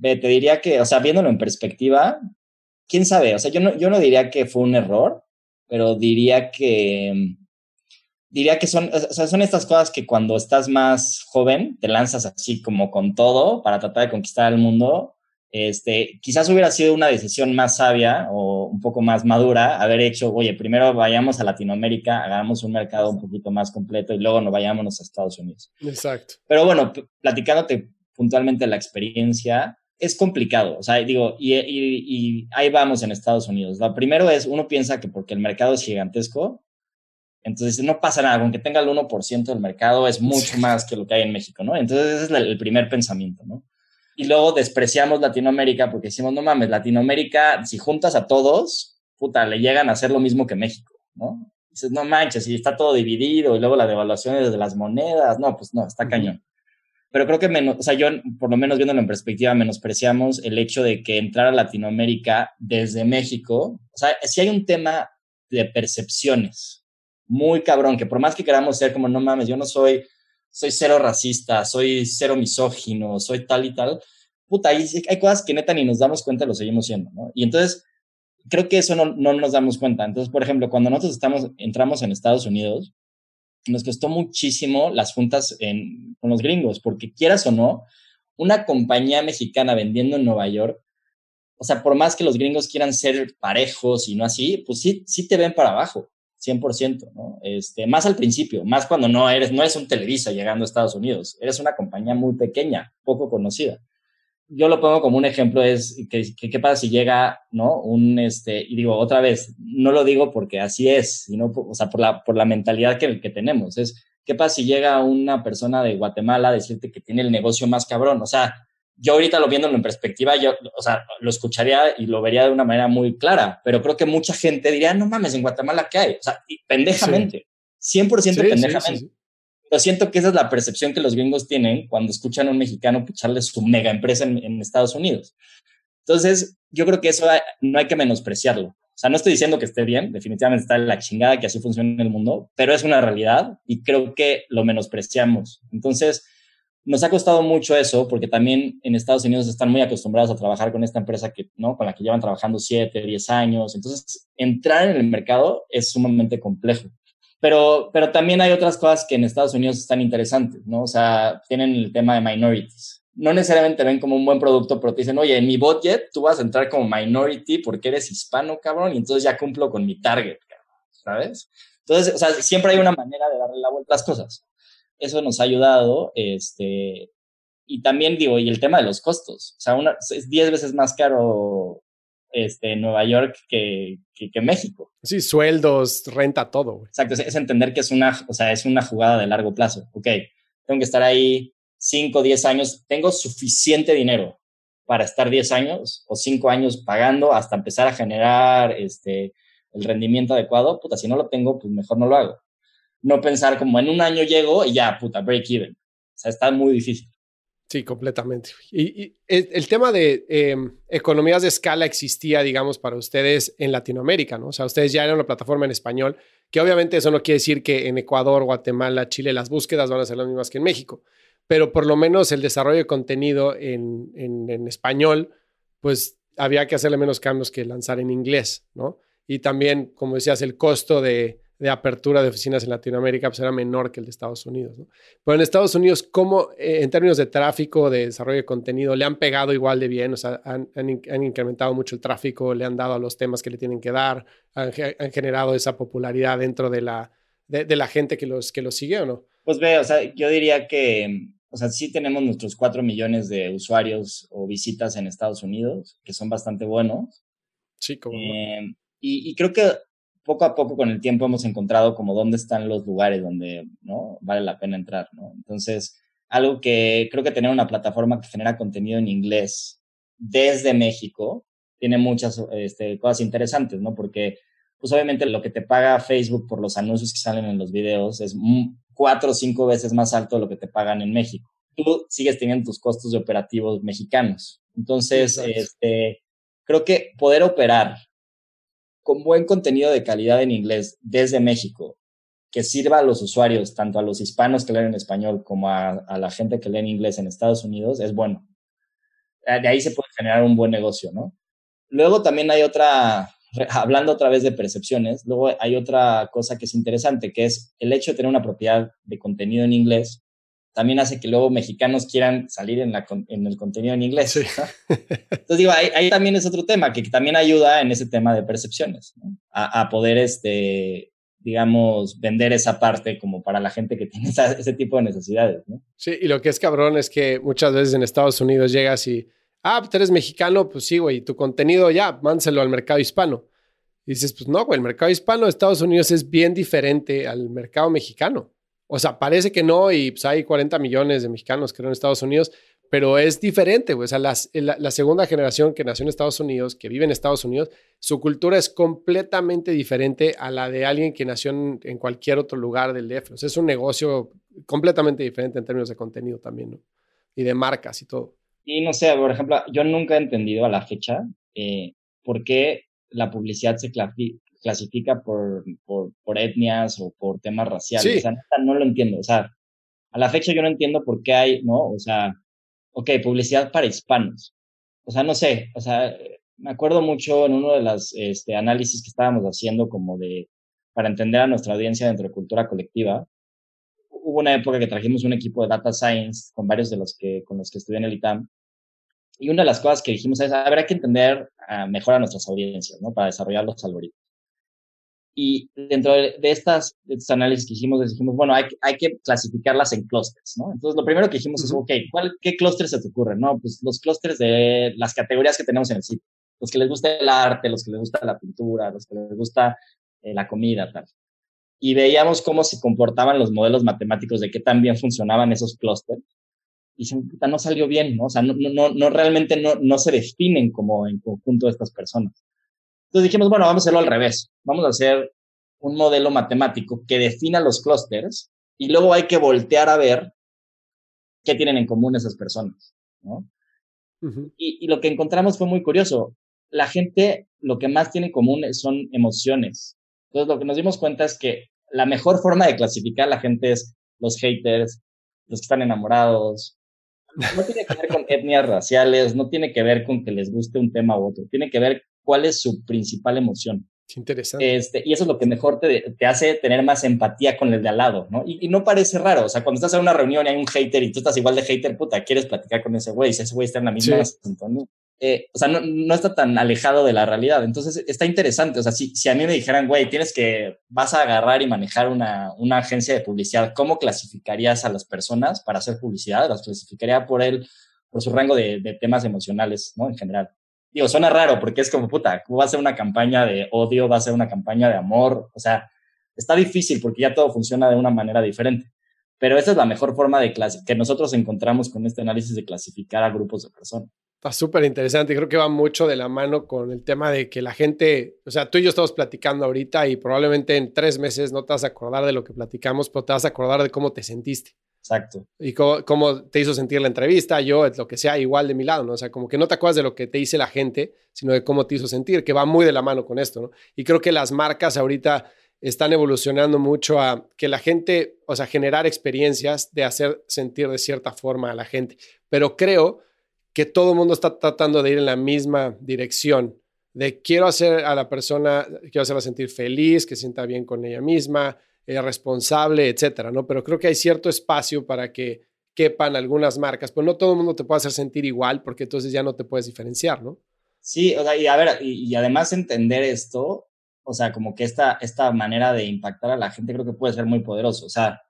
Speaker 1: Te diría que, o sea, viéndolo en perspectiva, quién sabe, o sea, yo no, yo no diría que fue un error, pero diría que diría que son, o sea, son estas cosas que cuando estás más joven te lanzas así como con todo para tratar de conquistar el mundo. Este, quizás hubiera sido una decisión más sabia o un poco más madura haber hecho, oye, primero vayamos a Latinoamérica, hagamos un mercado un poquito más completo y luego nos vayámonos a Estados Unidos.
Speaker 2: Exacto.
Speaker 1: Pero bueno, platicándote puntualmente la experiencia, es complicado, o sea, digo, y, y, ahí vamos en Estados Unidos. Lo primero es, uno piensa que porque el mercado es gigantesco, entonces no pasa nada, aunque tenga el 1% del mercado, es mucho más que lo que hay en México, ¿no? Entonces ese es el primer pensamiento, ¿no? Y luego despreciamos Latinoamérica porque decimos, no mames, Latinoamérica, si juntas a todos, puta, le llegan a hacer lo mismo que México, ¿no? Dices, no manches, y está todo dividido, y luego la devaluación de las monedas, no, pues no, está cañón pero creo que menos, o sea, yo por lo menos viéndolo en perspectiva, menospreciamos el hecho de que entrar a Latinoamérica desde México, o sea, si hay un tema de percepciones muy cabrón, que por más que queramos ser como, no mames, yo no soy, soy cero racista, soy cero misógino, soy tal y tal, puta, hay, hay cosas que neta ni nos damos cuenta, lo seguimos siendo, ¿no? Y entonces, creo que eso no, no nos damos cuenta. Entonces, por ejemplo, cuando nosotros estamos, entramos en Estados Unidos, nos costó muchísimo las juntas con los gringos, porque quieras o no, una compañía mexicana vendiendo en Nueva York, o sea, por más que los gringos quieran ser parejos y no así, pues sí, sí te ven para abajo, 100%, ¿no? Este, más al principio, más cuando no eres, no eres un Televisa llegando a Estados Unidos, eres una compañía muy pequeña, poco conocida yo lo pongo como un ejemplo, es que, qué pasa si llega, ¿no? Un, este, y digo, otra vez, no lo digo porque así es, sino, o sea, por la, por la mentalidad que, que tenemos, es, ¿qué pasa si llega una persona de Guatemala a decirte que tiene el negocio más cabrón? O sea, yo ahorita lo viéndolo en perspectiva, yo, o sea, lo escucharía y lo vería de una manera muy clara, pero creo que mucha gente diría, no mames, en Guatemala, ¿qué hay? O sea, pendejamente, 100% pendejamente. Pero siento que esa es la percepción que los gringos tienen cuando escuchan a un mexicano echarle su mega empresa en, Estados Unidos. Entonces, yo creo que eso no hay que menospreciarlo. O sea, no estoy diciendo que esté bien, definitivamente está la chingada que así funciona en el mundo, pero es una realidad y creo que lo menospreciamos. Entonces, nos ha costado mucho eso porque también en Estados Unidos están muy acostumbrados a trabajar con esta empresa que, ¿no? con la que llevan trabajando 7, 10 años. Entonces, entrar en el mercado es sumamente complejo. Pero, pero también hay otras cosas que en Estados Unidos están interesantes, ¿no? O sea, tienen el tema de minorities. No necesariamente ven como un buen producto, pero te dicen, oye, en mi budget tú vas a entrar como minority porque eres hispano, cabrón, y entonces ya cumplo con mi target, cabrón, ¿sabes? Entonces, o sea, siempre hay una manera de darle la vuelta a las cosas. Eso nos ha ayudado, este, y también digo, y el tema de los costos. O sea, una, es 10 veces más caro este, Nueva York que, que, México.
Speaker 2: Sí, sueldos, renta, todo.
Speaker 1: Exacto, es, entender que es una, o sea, es una jugada de largo plazo. Ok, tengo que estar ahí 5, 10 años, tengo suficiente dinero para estar 10 años o 5 años pagando hasta empezar a generar este, el rendimiento adecuado. Puta, si no lo tengo, pues mejor no lo hago. No pensar como en un año llego y ya, puta, break even. O sea, está muy difícil.
Speaker 2: Sí, completamente. Y, el, tema de em, economías de escala existía, digamos, para ustedes en Latinoamérica, ¿no? O sea, ustedes ya eran una plataforma en español, que obviamente eso no quiere decir que en Ecuador, Guatemala, Chile las búsquedas van a ser las mismas que en México, pero por lo menos el desarrollo de contenido en, en español, pues había que hacerle menos cambios que lanzar en inglés, ¿no? Y también, como decías, el costo de, de apertura de oficinas en Latinoamérica pues era menor que el de Estados Unidos. ¿no? Pero en Estados Unidos, ¿cómo eh, en términos de tráfico, de desarrollo de contenido, le han pegado igual de bien? O sea, han, han, incrementado mucho el tráfico, le han dado a los temas que le tienen que dar, han, generado esa popularidad dentro de la, de, la gente que los, que los sigue o no?
Speaker 1: Pues ve, o sea, yo diría que, o sea, sí tenemos nuestros 4 millones de usuarios o visitas en Estados Unidos, que son bastante buenos.
Speaker 2: Sí, como.
Speaker 1: Eh, y, y, creo que poco a poco con el tiempo hemos encontrado como dónde están los lugares donde, ¿no? Vale la pena entrar, ¿no? Entonces, algo que creo que tener una plataforma que genera contenido en inglés desde México tiene muchas este, cosas interesantes, ¿no? Porque pues obviamente lo que te paga Facebook por los anuncios que salen en los videos es cuatro o cinco veces más alto de lo que te pagan en México. Tú sigues teniendo tus costos de operativos mexicanos. Entonces, este, creo que poder operar con buen contenido de calidad en inglés desde México, que sirva a los usuarios, tanto a los hispanos que leen en español como a, a la gente que lee en inglés en Estados Unidos, es bueno. De ahí se puede generar un buen negocio, ¿no? Luego también hay otra, hablando otra vez de percepciones, luego hay otra cosa que es interesante, que es el hecho de tener una propiedad de contenido en inglés, también hace que luego mexicanos quieran salir en, la, en el contenido en inglés. Entonces digo, ahí, también es otro tema que también ayuda en ese tema de percepciones, a, poder, este, digamos, vender esa parte como para la gente que tiene ese tipo de necesidades. ¿no?
Speaker 2: Sí, y lo que es cabrón es que muchas veces en Estados Unidos llegas y ah, pues, tú eres mexicano, pues sí, güey, tu contenido ya, mánselo al mercado hispano. Y dices, pues no, güey, el mercado hispano de Estados Unidos es bien diferente al mercado mexicano. O sea, parece que no, y pues hay 40 millones de mexicanos, creo, en Estados Unidos, pero es diferente, güey. O sea, la, segunda generación que nació en Estados Unidos, que vive en Estados Unidos, su cultura es completamente diferente a la de alguien que nació en, en cualquier otro lugar del DF. O sea, es un negocio completamente diferente en términos de contenido también, ¿no? Y de marcas y todo.
Speaker 1: Y no sé, por ejemplo, yo nunca he entendido a la fecha eh, por qué la publicidad se clasifica por, por, por, etnias o por temas raciales. O sea, no lo entiendo. O sea, a la fecha yo no entiendo por qué hay, ¿no? O sea, ok, publicidad para hispanos. O sea, no sé, o sea, me acuerdo mucho en uno de los este, análisis que estábamos haciendo como de, para entender a nuestra audiencia dentro de cultura colectiva, hubo una época que trajimos un equipo de data science con varios de los que, con los que estudié en el ITAM. Y una de las cosas que dijimos es, habrá que entender uh, mejor a nuestras audiencias, ¿no? Para desarrollar los algoritmos. Y dentro de, estas, de estos análisis que hicimos, dijimos, bueno, hay, hay que clasificarlas en clústeres, ¿no? Entonces, lo primero que dijimos es, ok, ¿cuál, ¿qué clústeres se te ocurren? No, pues los clústeres de las categorías que tenemos en el sitio. Los que les gusta el arte, los que les gusta la pintura, los que les gusta eh, la comida, tal y veíamos cómo se comportaban los modelos matemáticos de qué tan bien funcionaban esos clústeres. Y se no salió bien, ¿no? O sea, no, no, no realmente no, no se definen como en conjunto estas personas. Entonces dijimos, bueno, vamos a hacerlo al revés. Vamos a hacer un modelo matemático que defina los clústeres y luego hay que voltear a ver qué tienen en común esas personas, ¿no? y, y, lo que encontramos fue muy curioso. La gente lo que más tiene en común son emociones. Entonces lo que nos dimos cuenta es que la mejor forma de clasificar a la gente es los haters, los que están enamorados. No tiene que ver con etnias raciales, no tiene que ver con que les guste un tema u otro, tiene que ver cuál es su principal emoción.
Speaker 2: interesante.
Speaker 1: Este, y eso es lo que mejor te, te, hace tener más empatía con el de al lado, ¿no? Y, y, no parece raro, o sea, cuando estás en una reunión y hay un hater y tú estás igual de hater, puta, quieres platicar con ese güey, si ese güey está en la misma sí. Eh, o sea, no, no, está tan alejado de la realidad. Entonces, está interesante. O sea, si, si a mí me dijeran, güey, tienes que, vas a agarrar y manejar una, una agencia de publicidad, ¿cómo clasificarías a las personas para hacer publicidad? Las clasificaría por él, por su rango de, de temas emocionales, ¿no? En general. Digo, suena raro porque es como, puta, ¿cómo va a ser una campaña de odio? ¿Va a ser una campaña de amor? O sea, está difícil porque ya todo funciona de una manera diferente. Pero esa es la mejor forma de que nosotros encontramos con este análisis de clasificar a grupos de personas.
Speaker 2: Está súper interesante. Creo que va mucho de la mano con el tema de que la gente, o sea, tú y yo estamos platicando ahorita y probablemente en tres meses no te vas a acordar de lo que platicamos, pero te vas a acordar de cómo te sentiste.
Speaker 1: Exacto.
Speaker 2: Y cómo, te hizo sentir la entrevista, yo, lo que sea, igual de mi lado, ¿no? O sea, como que no te acuerdas de lo que te dice la gente, sino de cómo te hizo sentir, que va muy de la mano con esto, ¿no? Y creo que las marcas ahorita están evolucionando mucho a que la gente, o sea, generar experiencias de hacer sentir de cierta forma a la gente. Pero creo que todo el mundo está tratando de ir en la misma dirección, de quiero hacer a la persona, quiero hacerla sentir feliz, que sienta bien con ella misma, eh, responsable, etcétera, ¿no? Pero creo que hay cierto espacio para que quepan algunas marcas, pero no todo el mundo te puede hacer sentir igual, porque entonces ya no te puedes diferenciar, ¿no?
Speaker 1: Sí, o sea, y a ver, y, y además entender esto, o sea, como que esta, esta manera de impactar a la gente creo que puede ser muy poderoso. O sea,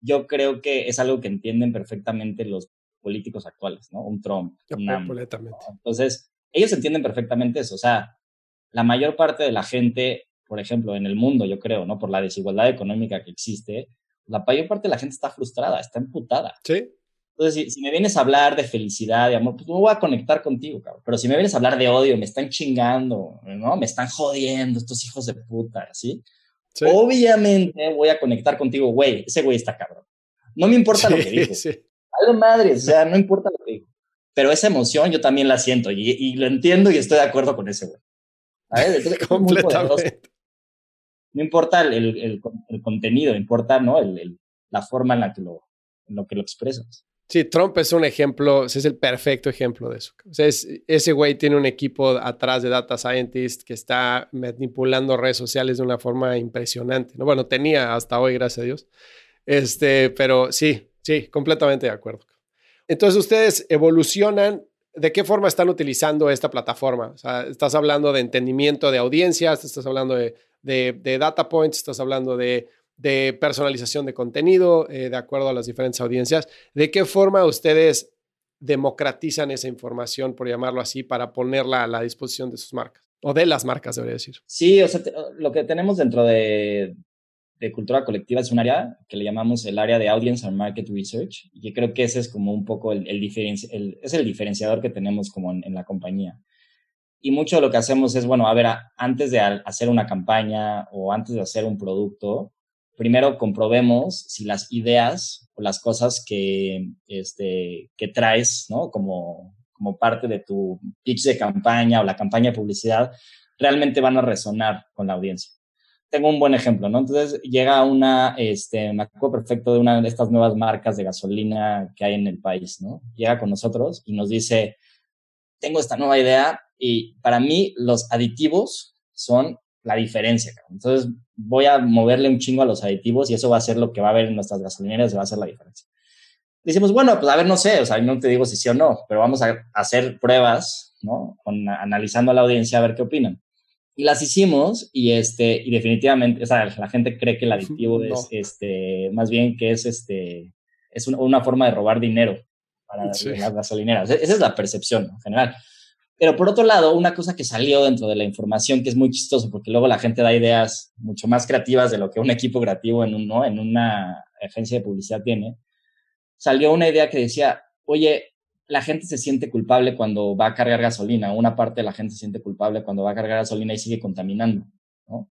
Speaker 1: yo creo que es algo que entienden perfectamente los políticos actuales, ¿no? Un Trump.
Speaker 2: completamente.
Speaker 1: Entonces, ellos entienden perfectamente eso. O sea, la mayor parte de la gente, por ejemplo, en el mundo, yo creo, ¿no? Por la desigualdad económica que existe, la mayor parte de la gente está frustrada, está emputada.
Speaker 2: Sí.
Speaker 1: Entonces, si, me vienes a hablar de felicidad, de amor, pues me voy a conectar contigo, cabrón. Pero si me vienes a hablar de odio, me están chingando, ¿no? Me están jodiendo estos hijos de puta, ¿sí? Obviamente voy a conectar contigo, güey, ese güey está cabrón. No me importa lo que dijo. Sí. Algo madre, o sea, no importa lo que dijo. Pero esa emoción yo también la siento y, lo entiendo y estoy de acuerdo con ese güey.
Speaker 2: Completamente.
Speaker 1: No importa el, el, el, contenido, importa ¿no? la forma en la que lo, lo que lo expresas.
Speaker 2: Sí, Trump es un ejemplo, es el perfecto ejemplo de eso. O sea, ese güey tiene un equipo atrás de data scientist que está manipulando redes sociales de una forma impresionante. ¿no? Bueno, tenía hasta hoy, gracias a Dios. Este, pero sí, sí, completamente de acuerdo. Entonces, ustedes evolucionan. ¿De qué forma están utilizando esta plataforma? O sea, estás hablando de entendimiento de audiencias, estás hablando de, de data points, estás hablando de de personalización de contenido eh, de acuerdo a las diferentes audiencias. ¿De qué forma ustedes democratizan esa información, por llamarlo así, para ponerla a la disposición de sus marcas? O de las marcas, debería decir.
Speaker 1: Sí, o sea, lo que tenemos dentro de, cultura colectiva es un área que le llamamos el área de Audience and Market Research, y creo que ese es como un poco el, el, es el diferenciador que tenemos como en, la compañía. Y mucho de lo que hacemos es, bueno, a ver, antes de hacer una campaña o antes de hacer un producto, primero comprobemos si las ideas o las cosas que, este, que traes, ¿no? Como, como parte de tu pitch de campaña o la campaña de publicidad, realmente van a resonar con la audiencia. Tengo un buen ejemplo, ¿no? Entonces llega una, este, me acuerdo perfecto de una de estas nuevas marcas de gasolina que hay en el país, ¿no? Llega con nosotros y nos dice, tengo esta nueva idea y para mí los aditivos son la diferencia. Entonces voy a moverle un chingo a los aditivos y eso va a ser lo que va a haber en nuestras gasolineras y va a ser la diferencia. Decimos, bueno, pues a ver, no sé, o sea, no te digo si sí o no, pero vamos a hacer pruebas, ¿no? Con, analizando a la audiencia a ver qué opinan. Y las hicimos y, este, y definitivamente, o sea, la gente cree que el aditivo es, este, más bien que es, este, es una, forma de robar dinero para las gasolineras. Esa es la percepción en general. Pero por otro lado, una cosa que salió dentro de la información que es muy chistoso, porque luego la gente da ideas mucho más creativas de lo que un equipo creativo en, un, en una agencia de publicidad tiene, salió una idea que decía, oye, la gente se siente culpable cuando va a cargar gasolina, una parte de la gente se siente culpable cuando va a cargar gasolina y sigue contaminando, ¿no?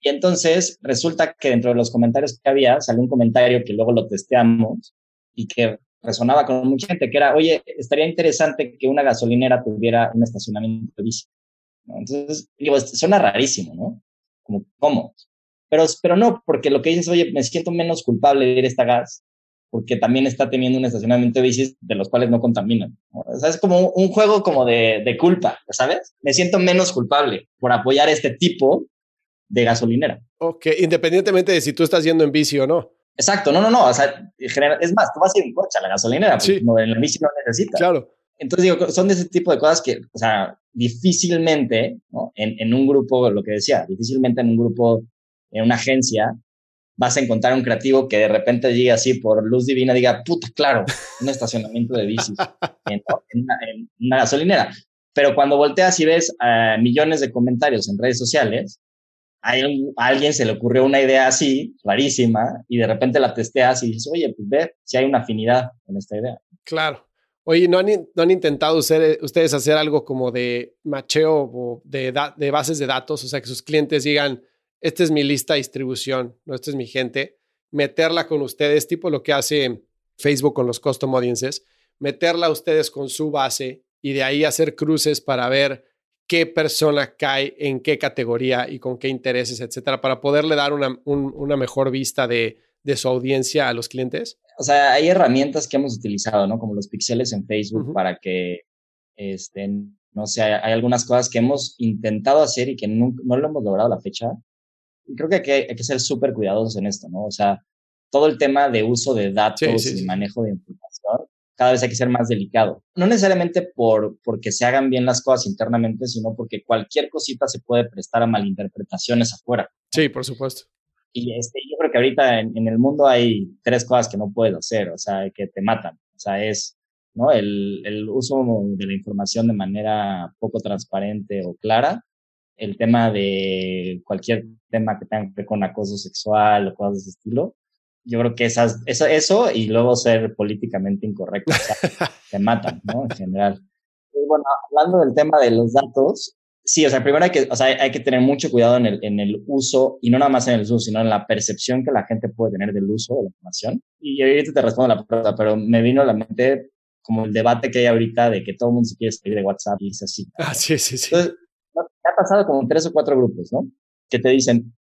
Speaker 1: Y entonces resulta que dentro de los comentarios que había, salió un comentario que luego lo testeamos y que resonaba con mucha gente, que era, oye, estaría interesante que una gasolinera tuviera un estacionamiento de bici. Entonces, digo, suena rarísimo, ¿no? Como, ¿cómo? Pero, pero no, porque lo que dices, oye, me siento menos culpable de ir a esta gas, porque también está teniendo un estacionamiento de bicis de los cuales no contaminan. O sea, es como un juego como de, de culpa, ¿sabes? Me siento menos culpable por apoyar este tipo de gasolinera.
Speaker 2: Ok, independientemente de si tú estás yendo en bici o no.
Speaker 1: Exacto, no, no, no. O sea, es más, tú vas a ir en coche a la gasolinera, pues, no, en la bici no necesitas.
Speaker 2: Claro.
Speaker 1: Entonces, digo, son de ese tipo de cosas que, o sea, difícilmente, ¿no? En, en un grupo, lo que decía, difícilmente en un grupo, en una agencia, vas a encontrar un creativo que de repente llegue así por luz divina, diga, puta, claro, un estacionamiento de bicis en, una, gasolinera. Pero cuando volteas y ves uh, millones de comentarios en redes sociales, a alguien se le ocurrió una idea así, rarísima, y de repente la testeas y dices, oye, pues ve si hay una afinidad en esta idea.
Speaker 2: Claro. Oye, ¿no han, ¿no han intentado ustedes hacer algo como de macheo o de, de, bases de datos? O sea, que sus clientes digan, esta es mi lista de distribución, no, esta es mi gente, meterla con ustedes, tipo lo que hace Facebook con los custom audiences, meterla a ustedes con su base y de ahí hacer cruces para ver qué persona cae en qué categoría y con qué intereses, etcétera, para poderle dar una, una mejor vista de, de, su audiencia a los clientes?
Speaker 1: O sea, hay herramientas que hemos utilizado, ¿no? Como los pixeles en Facebook para que, este, no sé, hay, algunas cosas que hemos intentado hacer y que no, no lo hemos logrado a la fecha. Y creo que hay que, hay que ser súper cuidadosos en esto, ¿no? O sea, todo el tema de uso de datos y manejo de información cada vez hay que ser más delicado. No necesariamente por porque se hagan bien las cosas internamente, sino porque cualquier cosita se puede prestar a malinterpretaciones afuera.
Speaker 2: Sí, por supuesto.
Speaker 1: Y este, yo creo que ahorita en, el mundo hay tres cosas que no puedes hacer, o sea, que te matan. O sea, es ¿no? el, el uso de la información de manera poco transparente o clara, el tema de cualquier tema que tenga que ver con acoso sexual o cosas de ese estilo, yo creo que esas, eso, eso y luego ser políticamente incorrecto, o sea, te matan, ¿no? En general. Y bueno, hablando del tema de los datos, sí, o sea, primero hay que, o sea, hay que tener mucho cuidado en el, en el uso, y no nada más en el uso, sino en la percepción que la gente puede tener del uso de la información. Y ahorita te respondo la pregunta, pero me vino a la mente como el debate que hay ahorita de que todo el mundo se quiere salir de WhatsApp y es así.
Speaker 2: Ah, sí, sí, sí.
Speaker 1: Entonces, ha pasado como tres o cuatro grupos, ¿no? Que te dicen,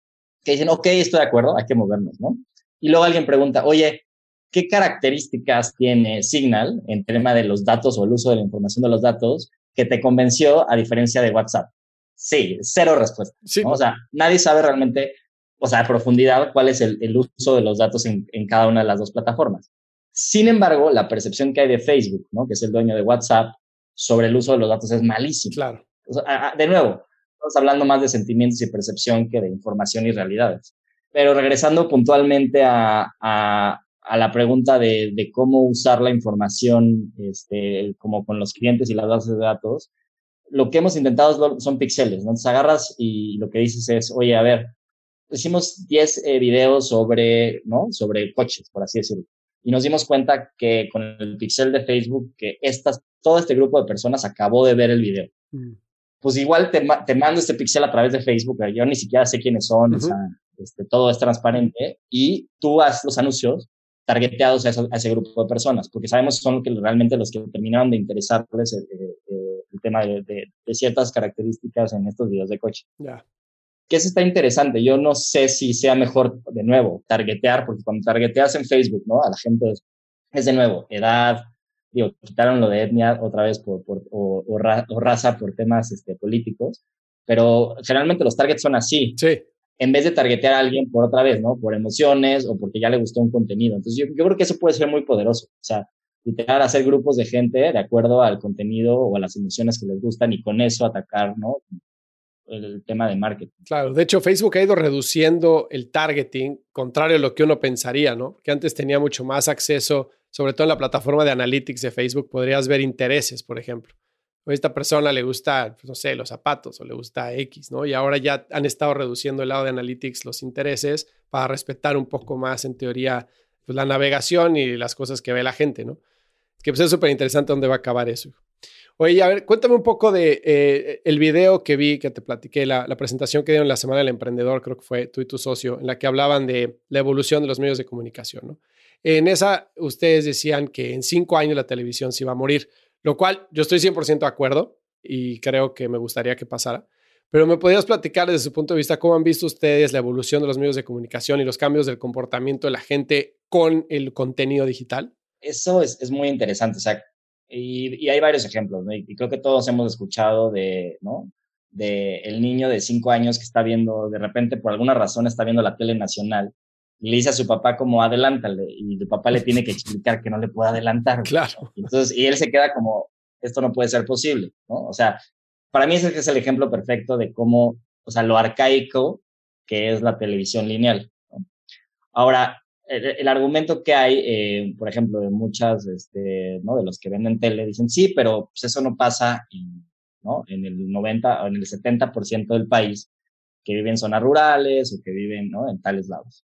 Speaker 1: que dicen, ok, estoy de acuerdo, hay que movernos, ¿no? Y luego alguien pregunta, oye, ¿qué características tiene Signal en tema de los datos o el uso de la información de los datos que te convenció a diferencia de WhatsApp? Sí, cero respuesta. O sea, nadie sabe realmente, o sea, a profundidad cuál es el, uso de los datos en, en, cada una de las dos plataformas. Sin embargo, la percepción que hay de Facebook, ¿no? que es el dueño de WhatsApp, sobre el uso de los datos es malísima.
Speaker 2: Claro.
Speaker 1: de nuevo, estamos hablando más de sentimientos y percepción que de información y realidades. Pero regresando puntualmente a, a, a la pregunta de, de, cómo usar la información este, como con los clientes y las bases de datos, lo que hemos intentado son píxeles, ¿no? Entonces agarras y lo que dices es, oye, a ver, hicimos 10 eh, videos sobre, ¿no? Sobre coches, por así decirlo. Y nos dimos cuenta que con el pixel de Facebook, que estas, todo este grupo de personas acabó de ver el video. Mm. Pues igual te, te, mando este pixel a través de Facebook, yo ni siquiera sé quiénes son, o sea, este, todo es transparente y tú haces los anuncios targeteados a, ese grupo de personas, porque sabemos que son que realmente los que terminaron de interesarles el, el, tema de, de, ciertas características en estos videos de coche.
Speaker 2: Ya.
Speaker 1: Que eso está interesante. Yo no sé si sea mejor, de nuevo, targetear, porque cuando targeteas en Facebook, ¿no? A la gente es, de nuevo, edad, digo, quitaron lo de etnia otra vez por, por o, o, raza por temas este, políticos, pero generalmente los targets son así.
Speaker 2: Sí
Speaker 1: en vez de targetear a alguien por otra vez, ¿no? Por emociones o porque ya le gustó un contenido. Entonces, yo, creo que eso puede ser muy poderoso. O sea, intentar hacer grupos de gente de acuerdo al contenido o a las emociones que les gustan y con eso atacar, ¿no? El tema de marketing.
Speaker 2: Claro, de hecho Facebook ha ido reduciendo el targeting, contrario a lo que uno pensaría, ¿no? Que antes tenía mucho más acceso, sobre todo en la plataforma de analytics de Facebook, podrías ver intereses, por ejemplo a esta persona le gusta, pues, no sé, los zapatos o le gusta X, ¿no? Y ahora ya han estado reduciendo el lado de analytics los intereses para respetar un poco más, en teoría, pues, la navegación y las cosas que ve la gente, ¿no? Que pues es súper interesante dónde va a acabar eso. Oye, a ver, cuéntame un poco de eh, el video que vi, que te platiqué, la, la, presentación que dieron la Semana del Emprendedor, creo que fue tú y tu socio, en la que hablaban de la evolución de los medios de comunicación, ¿no? En esa, ustedes decían que en cinco años la televisión se iba a morir. Lo cual yo estoy 100% de acuerdo y creo que me gustaría que pasara. Pero me podrías platicar desde su punto de vista cómo han visto ustedes la evolución de los medios de comunicación y los cambios del comportamiento de la gente con el contenido digital.
Speaker 1: Eso es, es muy interesante, o y, y, hay varios ejemplos, ¿no? Y creo que todos hemos escuchado de, ¿no? De el niño de cinco años que está viendo, de repente por alguna razón está viendo la tele nacional y le dice a su papá como adelántale y el papá le tiene que explicar que no le puede adelantar.
Speaker 2: Claro.
Speaker 1: Entonces, y él se queda como, esto no puede ser posible, ¿no? O sea, para mí ese es el ejemplo perfecto de cómo, o sea, lo arcaico que es la televisión lineal. Ahora, el, argumento que hay, eh, por ejemplo, de muchas, este, ¿no? De los que venden tele, dicen, sí, pero pues eso no pasa en, ¿no? En el 90 o en el 70% del país que viven en zonas rurales o que viven, ¿no? En tales lados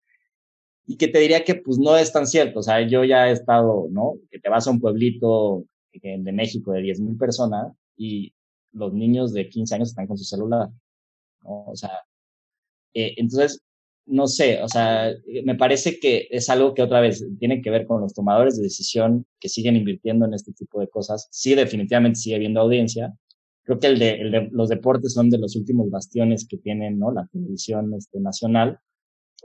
Speaker 1: y que te diría que pues no es tan cierto. O sea, yo ya he estado, ¿no? Que te vas a un pueblito de México de 10 mil personas y los niños de 15 años están con su celular. ¿no? O sea, eh, entonces, no sé, o sea, me parece que es algo que otra vez tiene que ver con los tomadores de decisión que siguen invirtiendo en este tipo de cosas. Sí, definitivamente sigue habiendo audiencia. Creo que el de, el de los deportes son de los últimos bastiones que tienen, ¿no? La televisión este, nacional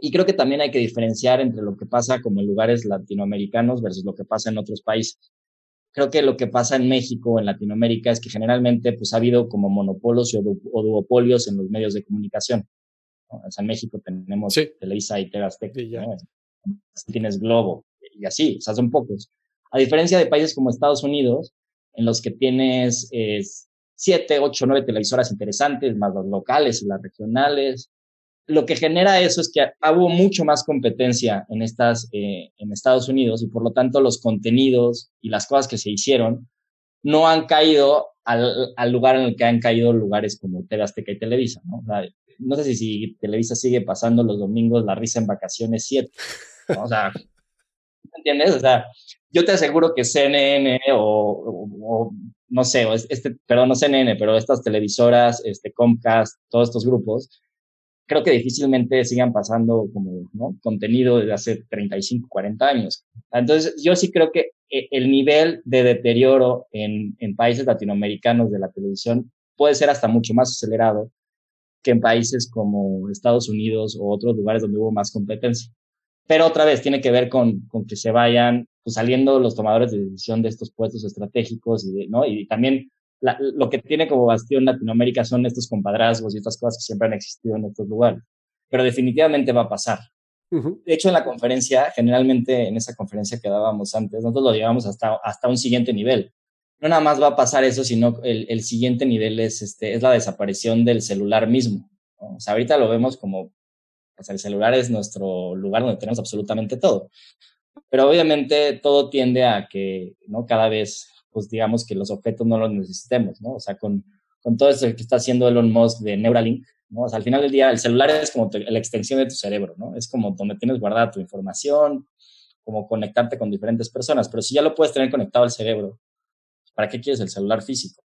Speaker 1: y creo que también hay que diferenciar entre lo que pasa como en lugares latinoamericanos versus lo que pasa en otros países. Creo que lo que pasa en México, en Latinoamérica, es que generalmente pues ha habido como monopolios o, duopolios en los medios de comunicación. O sea, en México tenemos Televisa y TV Tienes Globo y así, o sea, son pocos. A diferencia de países como Estados Unidos, en los que tienes siete, ocho, nueve televisoras interesantes, más los locales y las regionales. Lo que genera eso es que hubo mucho más competencia en, estas, eh, en Estados Unidos y por lo tanto los contenidos y las cosas que se hicieron no han caído al, al lugar en el que han caído lugares como TV Azteca y Televisa, ¿no? no sé si, si, Televisa sigue pasando los domingos la risa en vacaciones 7, o sea, ¿me entiendes? O sea, yo te aseguro que CNN o, no sé, este, perdón, no CNN, pero estas televisoras, este Comcast, todos estos grupos, creo que difícilmente sigan pasando como ¿no? contenido desde hace 35, 40 años. Entonces, yo sí creo que eh, el nivel de deterioro en, en países latinoamericanos de la televisión puede ser hasta mucho más acelerado que en países como Estados Unidos o otros lugares donde hubo más competencia. Pero otra vez tiene que ver con, con que se vayan pues, saliendo los tomadores de decisión de estos puestos estratégicos y, de, ¿no? y también lo que tiene como bastión Latinoamérica son estos compadrazgos y estas cosas que siempre han existido en estos lugares. Pero definitivamente va a pasar. De hecho, en la conferencia, generalmente en esa conferencia que dábamos antes, nosotros lo llevamos hasta, hasta un siguiente nivel. No nada más va a pasar eso, sino el, el siguiente nivel es, este, es la desaparición del celular mismo. O sea, ahorita lo vemos como, pues el celular es nuestro lugar donde tenemos absolutamente todo. Pero obviamente todo tiende a que, ¿no? Cada vez, pues digamos que los objetos no los necesitemos, ¿no? O sea, con, con todo esto que está haciendo Elon Musk de Neuralink, ¿no? O sea, al final del día el celular es como la extensión de tu cerebro, ¿no? Es como donde tienes guardada tu información, como conectarte con diferentes personas, pero si ya lo puedes tener conectado al cerebro, ¿para qué quieres el celular físico?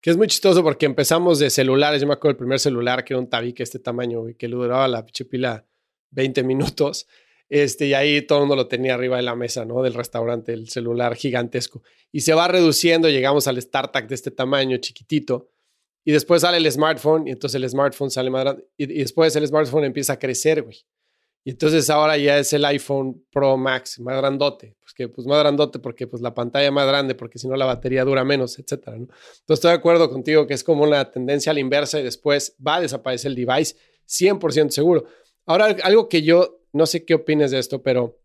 Speaker 2: Que es muy chistoso porque empezamos de celulares, yo me acuerdo del primer celular que era un tabique este tamaño y que duraba la pila 20 minutos este, y ahí todo el mundo lo tenía arriba de la mesa, ¿no? Del restaurante, el celular gigantesco. Y se va reduciendo, llegamos al StarTAC de este tamaño, chiquitito. Y después sale el smartphone, y entonces el smartphone sale más grande. Y, después el smartphone empieza a crecer, güey. Y entonces ahora ya es el iPhone Pro Max, más grandote. Pues que, pues más grandote porque pues la pantalla más grande, porque si no la batería dura menos, etcétera, ¿no? Entonces estoy de acuerdo contigo que es como una tendencia a la inversa y después va a desaparecer el device, 100% seguro. Ahora, algo que yo no sé qué opinas de esto, pero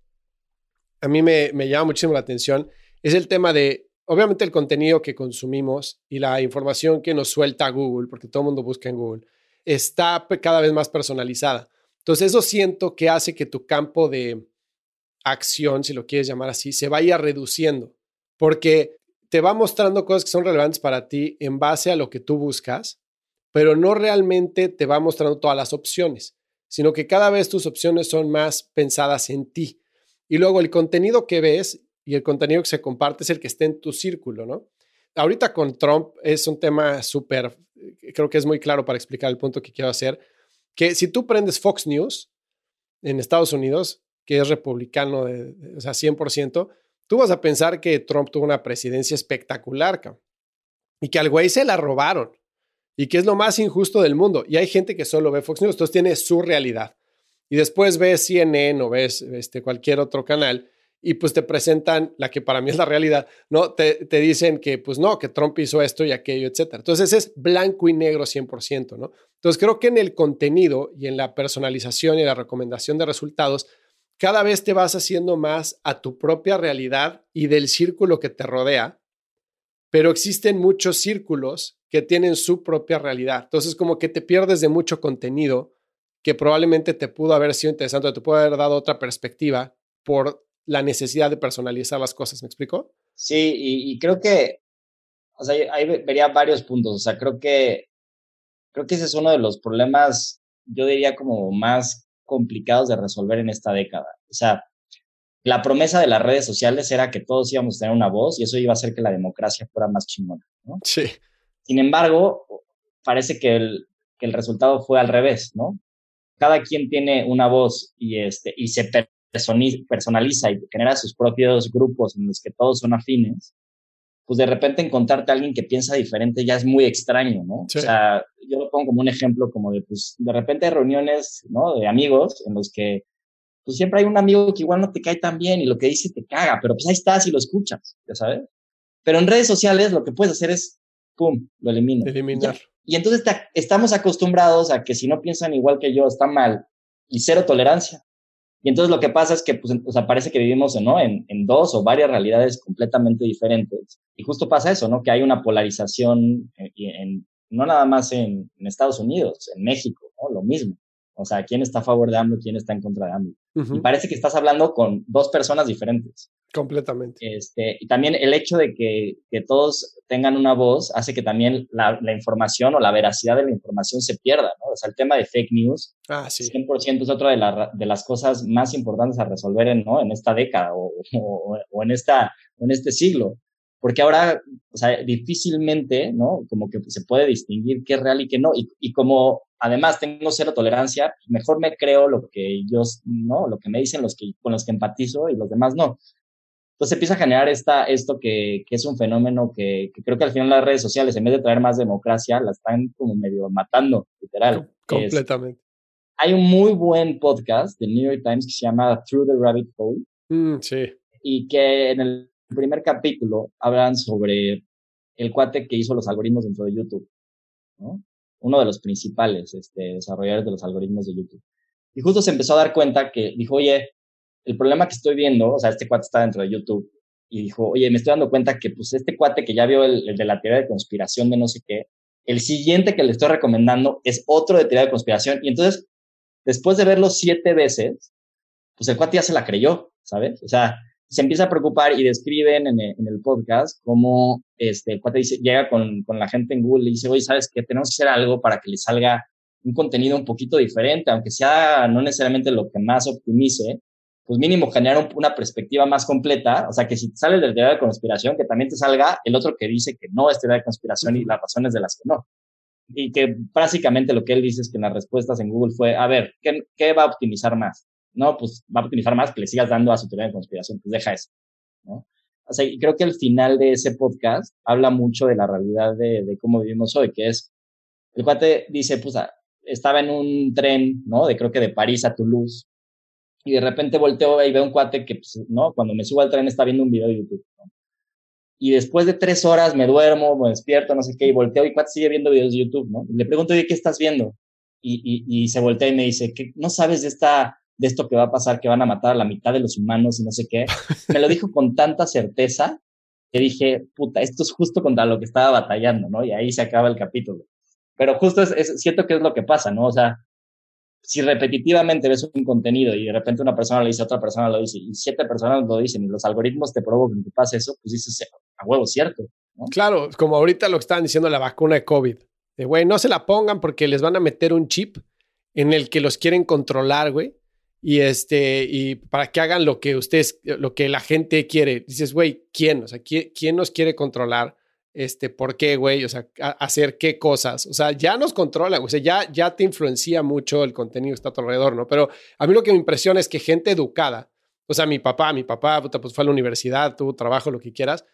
Speaker 2: a mí me, llama muchísimo la atención. Es el tema de, obviamente, el contenido que consumimos y la información que nos suelta Google, porque todo el mundo busca en Google, está cada vez más personalizada. Entonces, eso siento que hace que tu campo de acción, si lo quieres llamar así, se vaya reduciendo, porque te va mostrando cosas que son relevantes para ti en base a lo que tú buscas, pero no realmente te va mostrando todas las opciones sino que cada vez tus opciones son más pensadas en ti. Y luego el contenido que ves y el contenido que se comparte es el que esté en tu círculo, ¿no? Ahorita con Trump es un tema súper, creo que es muy claro para explicar el punto que quiero hacer, que si tú prendes Fox News en Estados Unidos, que es republicano, de, o sea, 100%, tú vas a pensar que Trump tuvo una presidencia espectacular, y que al güey se la robaron y que es lo más injusto del mundo. Y hay gente que solo ve Fox News, entonces tiene su realidad. Y después ves CNN o ves este, cualquier otro canal y pues te presentan la que para mí es la realidad, ¿no? Te, te dicen que pues no, que Trump hizo esto y aquello, etcétera. Entonces es blanco y negro 100%, ¿no? Entonces creo que en el contenido y en la personalización y la recomendación de resultados, cada vez te vas haciendo más a tu propia realidad y del círculo que te rodea, pero existen muchos círculos que tienen su propia realidad. Entonces, como que te pierdes de mucho contenido que probablemente te pudo haber sido interesante, te pudo haber dado otra perspectiva por la necesidad de personalizar las cosas. ¿Me explico?
Speaker 1: Sí, y, creo que, o sea, ahí vería varios puntos. O sea, creo que, creo que ese es uno de los problemas, yo diría como más complicados de resolver en esta década. O sea, la promesa de las redes sociales era que todos íbamos a tener una voz y eso iba a hacer que la democracia fuera más chingona. ¿no?
Speaker 2: Sí.
Speaker 1: Sin embargo, parece que el, que el resultado fue al revés, ¿no? Cada quien tiene una voz y, este, y se personaliza y genera sus propios grupos en los que todos son afines, pues de repente encontrarte a alguien que piensa diferente ya es muy extraño, ¿no? O sea, yo lo pongo como un ejemplo como de, pues, de repente hay reuniones, ¿no? De amigos en los que, pues siempre hay un amigo que igual no te cae tan bien y lo que dice te caga, pero pues ahí estás y lo escuchas, ya sabes. Pero en redes sociales lo que puedes hacer es pum, lo elimino.
Speaker 2: Eliminar.
Speaker 1: Y, entonces estamos acostumbrados a que si no piensan igual que yo está mal y cero tolerancia. Y entonces lo que pasa es que, pues, o sea, parece que vivimos ¿no? en, en dos o varias realidades completamente diferentes. Y justo pasa eso, ¿no? Que hay una polarización en, en no nada más en, en, Estados Unidos, en México, ¿no? Lo mismo. O sea, quién está a favor de AMLO, quién está en contra de AMLO. Y parece que estás hablando con dos personas diferentes.
Speaker 2: Completamente.
Speaker 1: Este, y también el hecho de que, que todos tengan una voz hace que también la, la, información o la veracidad de la información se pierda, ¿no? O sea, el tema de fake news,
Speaker 2: ah, sí.
Speaker 1: 100% es otra de, la, de, las cosas más importantes a resolver en, ¿no? en esta década o, o, o, en, esta, en este siglo. Porque ahora, o sea, difícilmente, ¿no? Como que se puede distinguir qué es real y qué no. Y, y como además tengo cero tolerancia, mejor me creo lo que yo, ¿no? Lo que me dicen los que, con los que empatizo y los demás no. Entonces empieza a generar esta, esto que, que es un fenómeno que, que, creo que al final las redes sociales, en vez de traer más democracia, la están como medio matando, literal.
Speaker 2: Completamente.
Speaker 1: Es, hay un muy buen podcast del New York Times que se llama Through the Rabbit Hole.
Speaker 2: Mm, sí.
Speaker 1: Y que en el primer capítulo hablan sobre el cuate que hizo los algoritmos dentro de YouTube, ¿no? Uno de los principales este, desarrolladores de los algoritmos de YouTube. Y justo se empezó a dar cuenta que dijo, oye, el problema que estoy viendo, o sea, este cuate está dentro de YouTube y dijo, oye, me estoy dando cuenta que pues este cuate que ya vio el, el, de la teoría de conspiración de no sé qué, el siguiente que le estoy recomendando es otro de teoría de conspiración. Y entonces, después de verlo siete veces, pues el cuate ya se la creyó, ¿sabes? O sea, se empieza a preocupar y describen en el, podcast cómo este, el cuate dice, llega con, con la gente en Google y dice, oye, ¿sabes qué? Tenemos que hacer algo para que le salga un contenido un poquito diferente, aunque sea no necesariamente lo que más optimice, pues mínimo generar una perspectiva más completa, o sea, que si sales de la teoría de conspiración, que también te salga el otro que dice que no es teoría de conspiración y las razones de las que no. Y que básicamente lo que él dice es que en las respuestas en Google fue, a ver, ¿qué, qué va a optimizar más? No, pues va a optimizar más que le sigas dando a su teoría de conspiración, pues deja eso, ¿no? O sea, y creo que el final de ese podcast habla mucho de la realidad de, de cómo vivimos hoy, que es, el cuate dice, pues estaba en un tren, ¿no? De creo que de París a Toulouse, y de repente volteo y veo un cuate que, pues, ¿no? Cuando me subo al tren está viendo un video de YouTube. Y después de tres horas me duermo, me despierto, no sé qué, y volteo y cuate sigue viendo videos de YouTube, ¿no? Le pregunto, oye, ¿qué estás viendo? Y, y, y se voltea y me dice, ¿qué, ¿no sabes de esta, de esto que va a pasar, que van a matar a la mitad de los humanos y no sé qué? Me lo dijo con tanta certeza que dije, puta, esto es justo contra lo que estaba batallando, ¿no? Y ahí se acaba el capítulo. Pero justo es, es siento que es lo que pasa, ¿no? O sea, si repetitivamente ves un contenido y de repente una persona lo dice, otra persona lo dice, y siete personas lo dicen y los algoritmos te provocan que pase eso, pues dices, a huevo, cierto.
Speaker 2: Claro, como ahorita lo que estaban diciendo la vacuna de COVID. De, güey, no se la pongan porque les van a meter un chip en el que los quieren controlar, güey. Y este, y para que hagan lo que ustedes, lo que la gente quiere. Dices, güey, ¿quién? O sea, ¿quién, ¿quién nos quiere controlar? Este, por qué, güey, o sea, hacer qué cosas, o sea, ya nos controla, o sea, ya, ya te influencia mucho el contenido que está a tu alrededor, ¿no? Pero a mí lo que me impresiona es que gente educada, o sea, mi papá, mi papá, puta, pues fue a la universidad, tuvo trabajo, lo que quieras,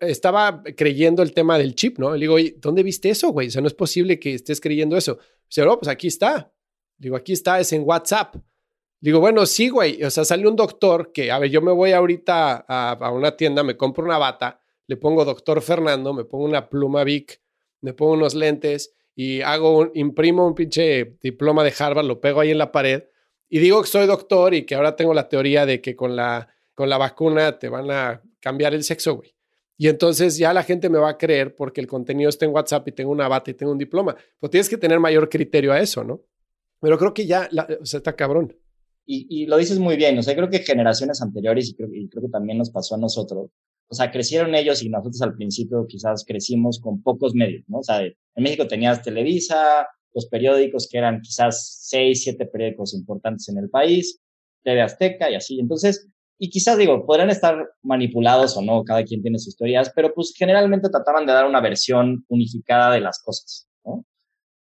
Speaker 2: estaba creyendo el tema del chip, ¿no? Le digo, ¿dónde viste eso, güey? O sea, no es posible que estés creyendo eso. Dice, no, pues aquí está. Digo, aquí está, es en WhatsApp. Digo, bueno, sí, güey. O sea, sale un doctor que, a ver, yo me voy ahorita a, a una tienda, me compro una bata le pongo doctor Fernando, me pongo una pluma Vic, me pongo unos lentes y hago un, imprimo un pinche diploma de Harvard, lo pego ahí en la pared y digo que soy doctor y que ahora tengo la teoría de que con la, con la vacuna te van a cambiar el sexo, güey. Y entonces ya la gente me va a creer porque el contenido está en WhatsApp y tengo una bata y tengo un diploma. Pues tienes que tener mayor criterio a eso, ¿no? Pero creo que ya o sea, está cabrón.
Speaker 1: Y, y, lo dices muy bien, o sea, creo que generaciones anteriores, y creo, y creo que también nos pasó a nosotros, o sea, crecieron ellos y nosotros al principio quizás crecimos con pocos medios, ¿no? O sea, en México tenías Televisa, los periódicos que eran quizás seis, siete periódicos importantes en el país, TV Azteca y así. Entonces, y quizás digo, podrán estar manipulados o no, cada quien tiene sus teorías, pero pues generalmente trataban de dar una versión unificada de las cosas, ¿no?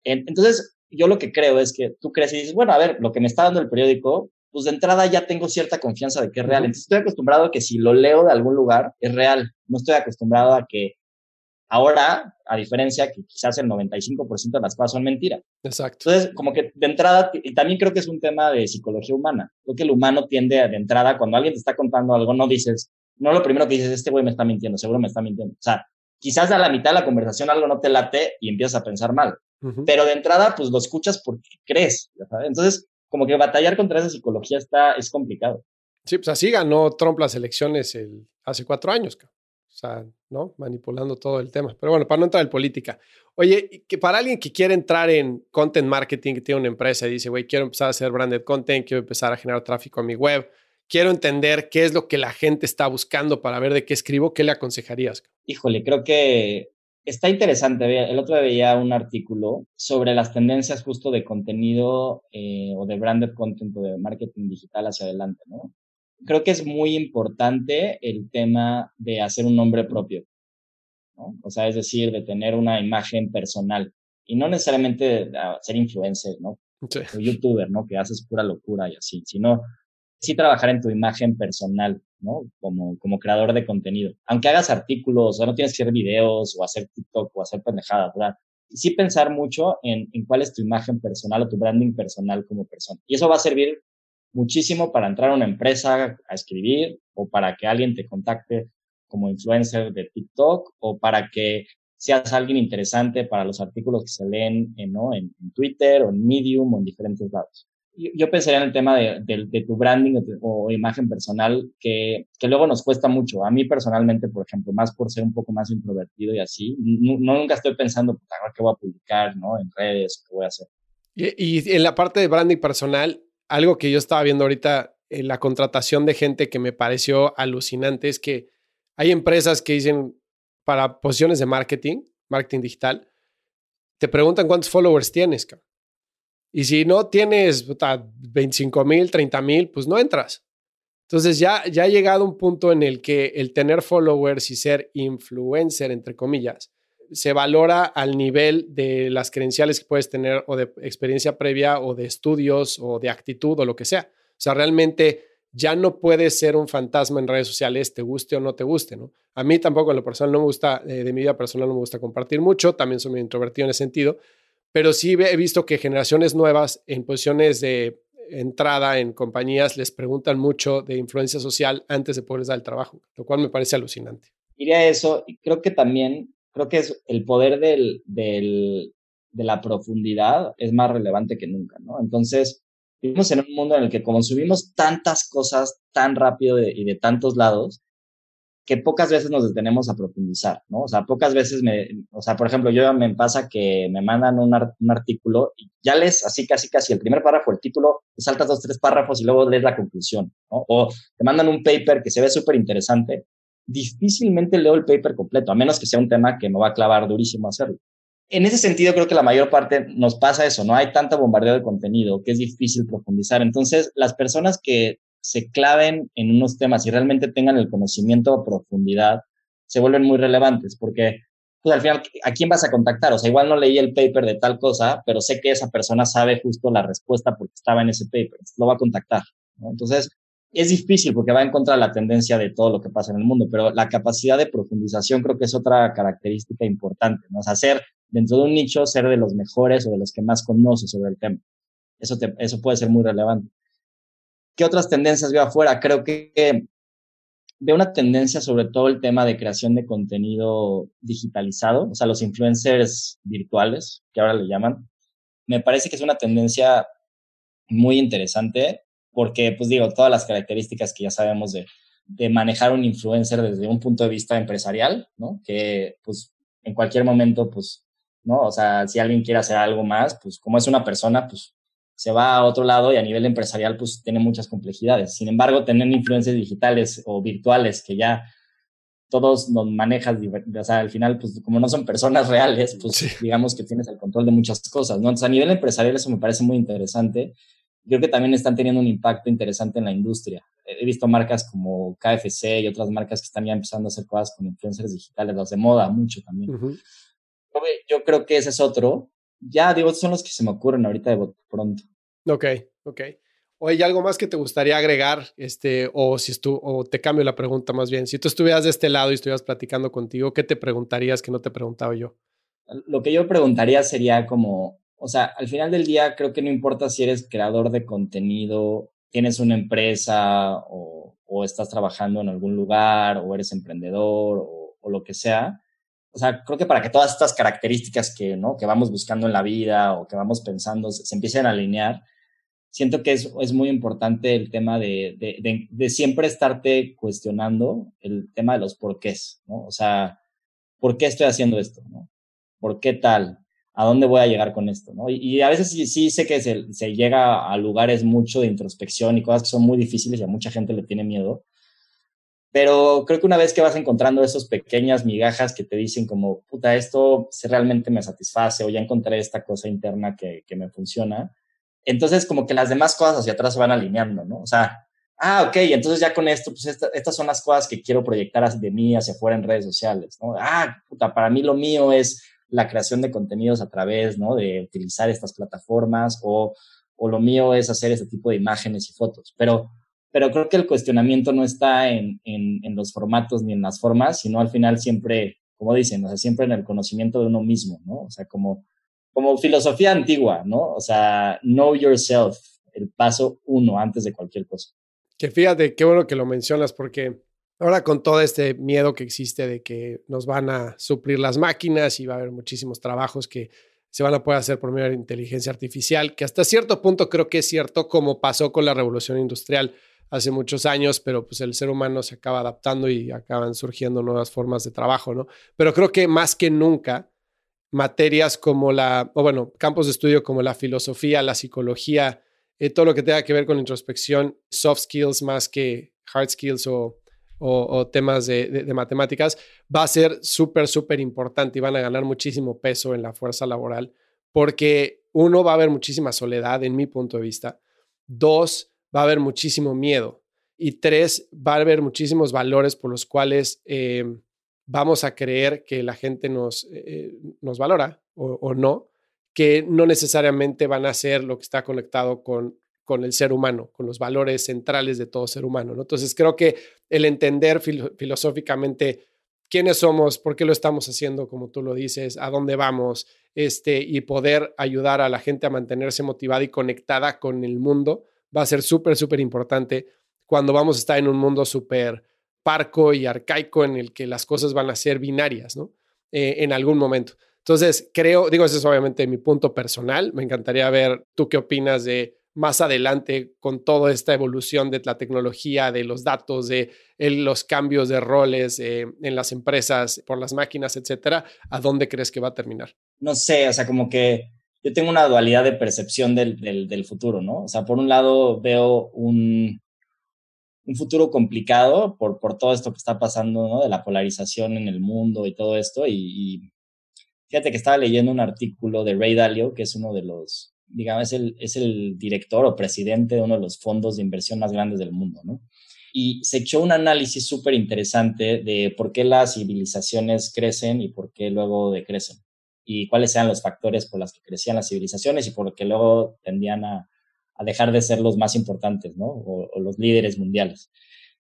Speaker 1: Entonces, yo lo que creo es que tú crees y dices, bueno, a ver, lo que me está dando el periódico, pues de entrada ya tengo cierta confianza de que es real. Entonces estoy acostumbrado a que si lo leo de algún lugar es real. No estoy acostumbrado a que ahora, a diferencia que quizás el 95% de las cosas son mentiras.
Speaker 2: Exacto.
Speaker 1: Entonces, como que de entrada, y también creo que es un tema de psicología humana. Creo que el humano tiende a, de entrada, cuando alguien te está contando algo, no dices, no lo primero que dices, este güey me está mintiendo, seguro me está mintiendo. O sea, quizás a la mitad de la conversación algo no te late y empiezas a pensar mal. Uh -huh. Pero de entrada, pues lo escuchas porque crees. ¿sabes? Entonces, como que batallar contra esa psicología está, es complicado.
Speaker 2: Sí, pues así ganó Trump las elecciones el, hace cuatro años, o sea, ¿no? Manipulando todo el tema. Pero bueno, para no entrar en política. Oye, que para alguien que quiere entrar en content marketing, que tiene una empresa y dice, güey, quiero empezar a hacer branded content, quiero empezar a generar tráfico a mi web, quiero entender qué es lo que la gente está buscando para ver de qué escribo, ¿qué le aconsejarías?
Speaker 1: Híjole, creo que está interesante. El otro día veía un artículo sobre las tendencias justo de contenido eh, o de branded content o de marketing digital hacia adelante, ¿no? Creo que es muy importante el tema de hacer un nombre propio, ¿no? O sea, es decir, de tener una imagen personal y no necesariamente ser influencer, ¿no? O youtuber, ¿no? Que haces pura locura y así, sino sí trabajar en tu imagen personal, ¿no? Como, como creador de contenido. Aunque hagas artículos, o no tienes que hacer videos o hacer TikTok o hacer pendejadas, ¿verdad? Sí pensar mucho en, en cuál es tu imagen personal o tu branding personal como persona. Y eso va a servir muchísimo para entrar a una empresa a escribir o para que alguien te contacte como influencer de TikTok o para que seas alguien interesante para los artículos que se leen ¿no? en, en Twitter o en Medium o en diferentes lados yo pensaría en el tema de, tu branding o, imagen personal que, luego nos cuesta mucho. A mí personalmente, por ejemplo, más por ser un poco más introvertido y así, no, nunca estoy pensando, qué voy a publicar, ¿no? En redes, qué voy a hacer.
Speaker 2: Y, en la parte de branding personal, algo que yo estaba viendo ahorita en la contratación de gente que me pareció alucinante es que hay empresas que dicen para posiciones de marketing, marketing digital, te preguntan cuántos followers tienes, cabrón. Y si no tienes 25 mil, 30 mil, pues no entras. Entonces ya, ya ha llegado un punto en el que el tener followers y ser influencer, entre comillas, se valora al nivel de las credenciales que puedes tener o de experiencia previa o de estudios o de actitud o lo que sea. O sea, realmente ya no puedes ser un fantasma en redes sociales, te guste o no te guste, ¿no? A mí tampoco en lo personal no me gusta, eh, de mi vida personal no me gusta compartir mucho, también soy muy introvertido en ese sentido, pero sí he visto que generaciones nuevas en posiciones de entrada en compañías les preguntan mucho de influencia social antes de poderles dar el trabajo, lo cual me parece alucinante.
Speaker 1: Diría eso, y creo que también, creo que es el poder del, del, de la profundidad es más relevante que nunca, ¿no? Entonces, vivimos en un mundo en el que como subimos tantas cosas tan rápido y de tantos lados, que pocas veces nos detenemos a profundizar, ¿no? O sea, pocas veces me, o sea, por ejemplo, yo me pasa que me mandan un, artículo y ya lees así casi casi el primer párrafo, el título, te saltas dos, tres párrafos y luego lees la conclusión, ¿no? O te mandan un paper que se ve súper interesante, difícilmente leo el paper completo, a menos que sea un tema que me va a clavar durísimo hacerlo. En ese sentido, creo que la mayor parte nos pasa eso, ¿no? Hay tanto bombardeo de contenido que es difícil profundizar. Entonces, las personas que se claven en unos temas y realmente tengan el conocimiento profundidad, se vuelven muy relevantes porque pues al final, ¿a quién vas a contactar? O sea, igual no leí el paper de tal cosa, pero sé que esa persona sabe justo la respuesta porque estaba en ese paper, lo va a contactar. Entonces, es difícil porque va en contra de la tendencia de todo lo que pasa en el mundo, pero la capacidad de profundización creo que es otra característica importante, ¿no? O ser dentro de un nicho, ser de los mejores o de los que más conoces sobre el tema. Eso, eso puede ser muy relevante. ¿Qué otras tendencias veo afuera? Creo que, veo una tendencia sobre todo el tema de creación de contenido digitalizado, o sea, los influencers virtuales, que ahora le llaman. Me parece que es una tendencia muy interesante porque, pues digo, todas las características que ya sabemos de, de manejar un influencer desde un punto de vista empresarial, ¿no? Que, pues, en cualquier momento, pues, ¿no? O sea, si alguien quiere hacer algo más, pues como es una persona, pues se va a otro lado y a nivel empresarial pues tiene muchas complejidades. Sin embargo, tener influencias digitales o virtuales que ya todos nos manejas, o sea, al final, pues como no son personas reales, pues digamos que tienes el control de muchas cosas, ¿no? Entonces, a nivel empresarial eso me parece muy interesante. Creo que también están teniendo un impacto interesante en la industria. He visto marcas como KFC y otras marcas que están ya empezando a hacer cosas con influencers digitales, los de moda, mucho también. Yo creo que ese es otro ya, digo, son los que se me ocurren ahorita de pronto.
Speaker 2: Ok, ok. ¿O hay algo más que te gustaría agregar? Este, o si estu o te cambio la pregunta más bien. Si tú estuvieras de este lado y estuvieras platicando contigo, ¿qué te preguntarías que no te preguntaba yo?
Speaker 1: Lo que yo preguntaría sería como, o sea, al final del día creo que no importa si eres creador de contenido, tienes una empresa o, o estás trabajando en algún lugar o eres emprendedor o, o lo que sea o sea, creo que para que todas estas características que, ¿no? que vamos buscando en la vida o que vamos pensando se, empiecen a alinear, siento que es, es muy importante el tema de, de, de, siempre estarte cuestionando el tema de los porqués, ¿no? O sea, ¿por qué estoy haciendo esto? ¿no? ¿Por qué tal? ¿A dónde voy a llegar con esto? ¿no? Y, a veces sí, sí, sé que se, se, llega a lugares mucho de introspección y cosas que son muy difíciles y a mucha gente le tiene miedo. Pero creo que una vez que vas encontrando esas pequeñas migajas que te dicen como, puta, esto realmente me satisface o ya encontré esta cosa interna que, que me funciona, entonces como que las demás cosas hacia atrás se van alineando, ¿no? O sea, ah, ok, entonces ya con esto, pues estas son las cosas que quiero proyectar de mí hacia afuera en redes sociales, ¿no? Ah, puta, para mí lo mío es la creación de contenidos a través, ¿no? De utilizar estas plataformas o, o lo mío es hacer este tipo de imágenes y fotos. Pero, pero creo que el cuestionamiento no está en, en, en los formatos ni en las formas, sino al final siempre, como dicen, o sea, siempre en el conocimiento de uno mismo, ¿no? O sea, como como filosofía antigua, ¿no? O sea, know yourself, el paso uno antes de cualquier cosa.
Speaker 2: Que fíjate, qué bueno que lo mencionas, porque ahora con todo este miedo que existe de que nos van a suplir las máquinas y va a haber muchísimos trabajos que se van a poder hacer por medio de inteligencia artificial, que hasta cierto punto creo que es cierto como pasó con la revolución industrial hace muchos años, pero pues el ser humano se acaba adaptando y acaban surgiendo nuevas formas de trabajo, ¿no? Pero creo que más que nunca materias como la, o bueno, campos de estudio como la filosofía, la psicología, eh, todo lo que tenga que ver con introspección, soft skills más que hard skills o, o, temas de, de, matemáticas, va a ser súper, súper importante y van a ganar muchísimo peso en la fuerza laboral, porque uno, va a haber muchísima soledad, en mi punto de vista. Dos, va a haber muchísimo miedo. Y tres, va a haber muchísimos valores por los cuales eh, vamos a creer que la gente nos, eh, nos valora o, no, que no necesariamente van a ser lo que está conectado con, con el ser humano, con los valores centrales de todo ser humano. ¿no? Entonces creo que el entender filosóficamente quiénes somos, por qué lo estamos haciendo, como tú lo dices, a dónde vamos, este, y poder ayudar a la gente a mantenerse motivada y conectada con el mundo, va a ser súper, súper importante cuando vamos a estar en un mundo súper parco y arcaico en el que las cosas van a ser binarias, ¿no? Eh, en algún momento. Entonces, creo, digo, ese es obviamente mi punto personal. Me encantaría ver tú qué opinas de más adelante con toda esta evolución de la tecnología, de los datos, de los cambios de roles eh, en las empresas por las máquinas, etcétera. ¿A dónde crees que va a terminar?
Speaker 1: No sé, o sea, como que yo tengo una dualidad de percepción del, del futuro, ¿no? O sea, por un lado veo un, un futuro complicado por, por todo esto que está pasando, ¿no? De la polarización en el mundo y todo esto. Y, fíjate que estaba leyendo un artículo de Ray Dalio, que es uno de los, digamos, es el, es el director o presidente de uno de los fondos de inversión más grandes del mundo, ¿no? Y se echó un análisis súper interesante de por qué las civilizaciones crecen y por qué luego decrecen. Y cuáles eran los factores por los que crecían las civilizaciones y por qué luego tendían a, a dejar de ser los más importantes, ¿no? O, los líderes mundiales.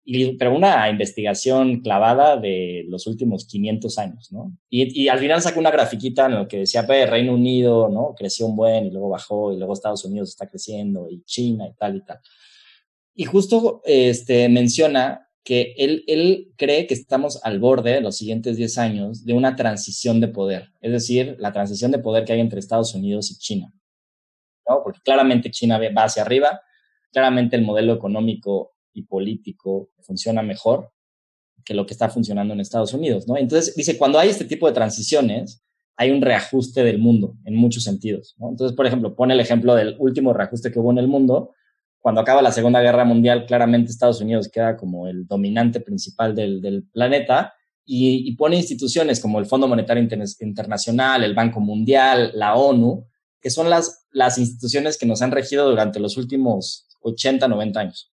Speaker 1: Y, pero una investigación clavada de los últimos 500 años, ¿no? Y, y al final sacó una grafiquita en la que decía, pues, Reino Unido, ¿no? Creció un buen y luego bajó y luego Estados Unidos está creciendo y China y tal y tal. Y justo este, menciona que él, él cree que estamos al borde de los siguientes 10 años de una transición de poder, es decir, la transición de poder que hay entre Estados Unidos y China. Porque claramente China va hacia arriba, claramente el modelo económico y político funciona mejor que lo que está funcionando en Estados Unidos, ¿no? Entonces, dice, cuando hay este tipo de transiciones, hay un reajuste del mundo en muchos sentidos, ¿no? Entonces, por ejemplo, pone el ejemplo del último reajuste que hubo en el mundo. Cuando acaba la Segunda Guerra Mundial, claramente Estados Unidos queda como el dominante principal del, del planeta y, y, pone instituciones como el Fondo Monetario Internacional, el Banco Mundial, la ONU, que son las, las instituciones que nos han regido durante los últimos 80, 90 años.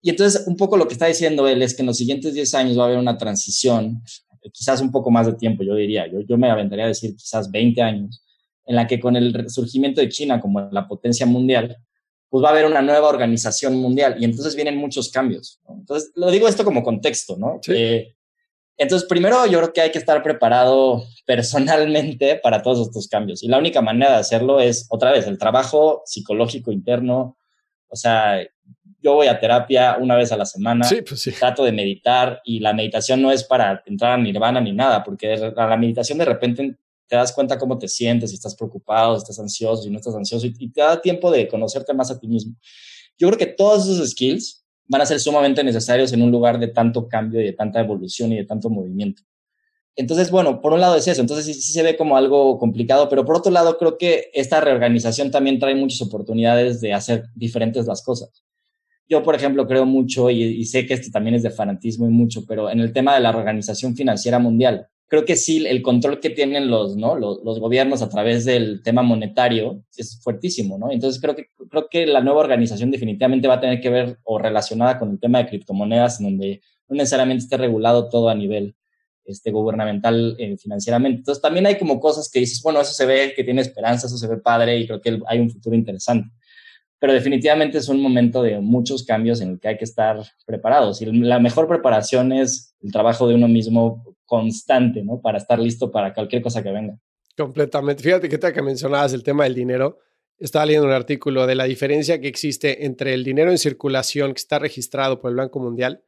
Speaker 1: Y entonces, un poco lo que está diciendo él es que en los siguientes 10 años va a haber una transición, quizás un poco más de tiempo, yo diría, yo, yo me aventaría a decir quizás 20 años, en la que con el resurgimiento de China como la potencia mundial, pues va a haber una nueva organización mundial y entonces vienen muchos cambios. Entonces, lo digo esto como contexto, ¿no? Sí. Eh, entonces, primero yo creo que hay que estar preparado personalmente para todos estos cambios. Y la única manera de hacerlo es, otra vez, el trabajo psicológico interno. O sea, yo voy a terapia una vez a la semana,
Speaker 2: pues sí.
Speaker 1: trato de meditar y la meditación no es para entrar a nirvana ni nada, porque la meditación de repente te das cuenta cómo te sientes, si estás preocupado, si estás ansioso, si no estás ansioso, y, te da tiempo de conocerte más a ti mismo. Yo creo que todos esos skills van a ser sumamente necesarios en un lugar de tanto cambio y de tanta evolución y de tanto movimiento. Entonces, bueno, por un lado es eso, entonces sí, se ve como algo complicado, pero por otro lado creo que esta reorganización también trae muchas oportunidades de hacer diferentes las cosas. Yo, por ejemplo, creo mucho, y, sé que esto también es de fanatismo y mucho, pero en el tema de la reorganización financiera mundial, creo que sí, el control que tienen los, ¿no? los, los, gobiernos a través del tema monetario es fuertísimo, ¿no? Entonces creo que, creo que la nueva organización definitivamente va a tener que ver o relacionada con el tema de criptomonedas, en donde no necesariamente esté regulado todo a nivel este, gubernamental eh, financieramente. Entonces también hay como cosas que dices, bueno, eso se ve que tiene esperanza, eso se ve padre y creo que hay un futuro interesante pero definitivamente es un momento de muchos cambios en el que hay que estar preparados. Y la mejor preparación es el trabajo de uno mismo constante, ¿no? Para estar listo para cualquier cosa que venga.
Speaker 2: Completamente. Fíjate que te que mencionabas el tema del dinero. Estaba leyendo un artículo de la diferencia que existe entre el dinero en circulación que está registrado por el Banco Mundial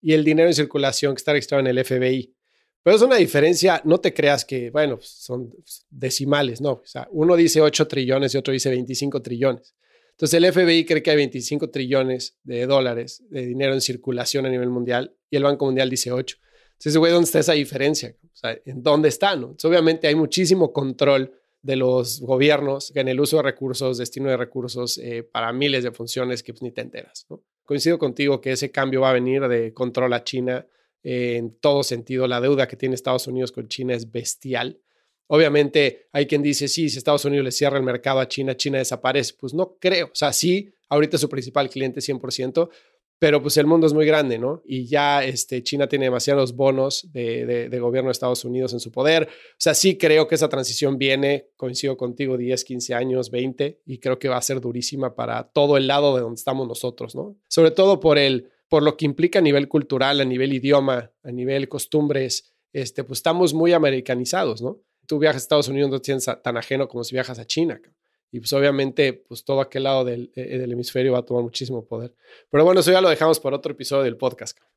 Speaker 2: y el dinero en circulación que está registrado en el FBI. Pero es una diferencia, no te creas que, bueno, son decimales, no. O sea, uno dice 8 trillones y otro dice 25 trillones. Entonces el FBI cree que hay 25 trillones de dólares de dinero en circulación a nivel mundial y el Banco Mundial dice 8. Entonces, güey, ¿dónde está esa diferencia? O sea, ¿en dónde está? No? obviamente hay muchísimo control de los gobiernos en el uso de recursos, destino de recursos eh, para miles de funciones que pues, ni te enteras. ¿no? Coincido contigo que ese cambio va a venir de control a China eh, en todo sentido. La deuda que tiene Estados Unidos con China es bestial. Obviamente hay quien dice, sí, si Estados Unidos le cierra el mercado a China, China desaparece. Pues no creo. O sea, sí, ahorita su principal cliente 100%, pero pues el mundo es muy grande, ¿no? Y ya este, China tiene demasiados bonos de, gobierno de Estados Unidos en su poder. O sea, sí creo que esa transición viene, coincido contigo, 10, 15 años, 20, y creo que va a ser durísima para todo el lado de donde estamos nosotros, ¿no? Sobre todo por, el, por lo que implica a nivel cultural, a nivel idioma, a nivel costumbres, este, pues estamos muy americanizados, ¿no? tú viajas a Estados Unidos no tienes tan ajeno como si viajas a China. Y pues obviamente, pues todo aquel lado del, eh, del, hemisferio va a tomar muchísimo poder. Pero bueno, eso ya lo dejamos para otro episodio del podcast.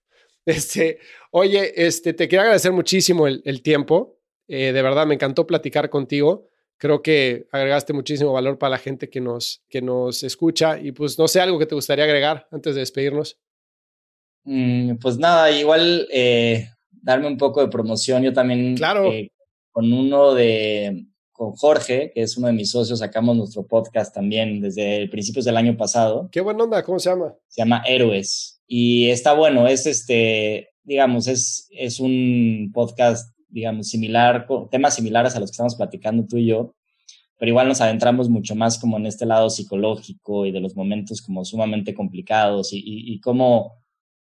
Speaker 2: Este, oye, este, te quiero agradecer muchísimo el, el tiempo. Eh, de verdad, me encantó platicar contigo. Creo que agregaste muchísimo valor para la gente que nos, que nos escucha. Y pues no sé, algo que te gustaría agregar antes de despedirnos.
Speaker 1: Mm, pues nada, igual eh, darme un poco de promoción. Yo también
Speaker 2: claro
Speaker 1: con uno de, con Jorge, que es uno de mis socios, sacamos nuestro podcast también desde principios del año pasado.
Speaker 2: Qué buena onda, ¿cómo se llama?
Speaker 1: Se llama Héroes. Y está bueno, es este, digamos, es, es un podcast, digamos, similar, con temas similares a los que estamos platicando tú y yo, pero igual nos adentramos mucho más como en este lado psicológico y de los momentos como sumamente complicados y, y, y cómo,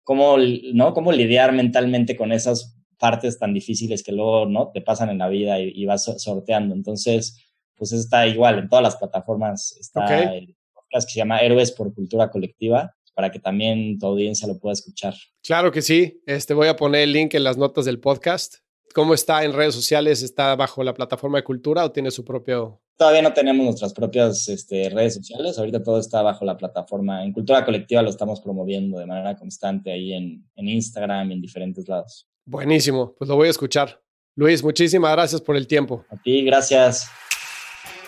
Speaker 1: cómo, ¿no? cómo lidiar mentalmente con esas partes tan difíciles que luego no te pasan en la vida y, vas sorteando. Entonces, pues está igual en todas las plataformas. Está el podcast que se llama Héroes por Cultura Colectiva para que también tu audiencia lo pueda escuchar.
Speaker 2: Claro que sí. Este voy a poner el link en las notas del podcast. ¿Cómo está en redes sociales? ¿Está bajo la plataforma de cultura o tiene su propio?
Speaker 1: Todavía no tenemos nuestras propias este, redes sociales. Ahorita todo está bajo la plataforma. En Cultura Colectiva lo estamos promoviendo de manera constante ahí en, en Instagram y en diferentes lados.
Speaker 2: Buenísimo, pues lo voy a escuchar. Luis, muchísimas gracias por el tiempo.
Speaker 1: A ti, gracias.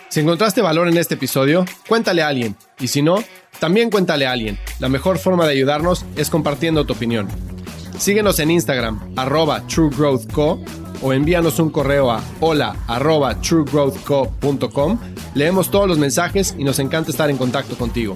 Speaker 2: Si encontraste valor en este episodio, cuéntale a alguien. Y si no, también cuéntale a alguien. La mejor forma de ayudarnos es compartiendo tu opinión. Síguenos en Instagram, arroba truegrowthco, o envíanos un correo a hola arroba truegrowthco.com. Leemos todos los mensajes y nos encanta estar en contacto contigo.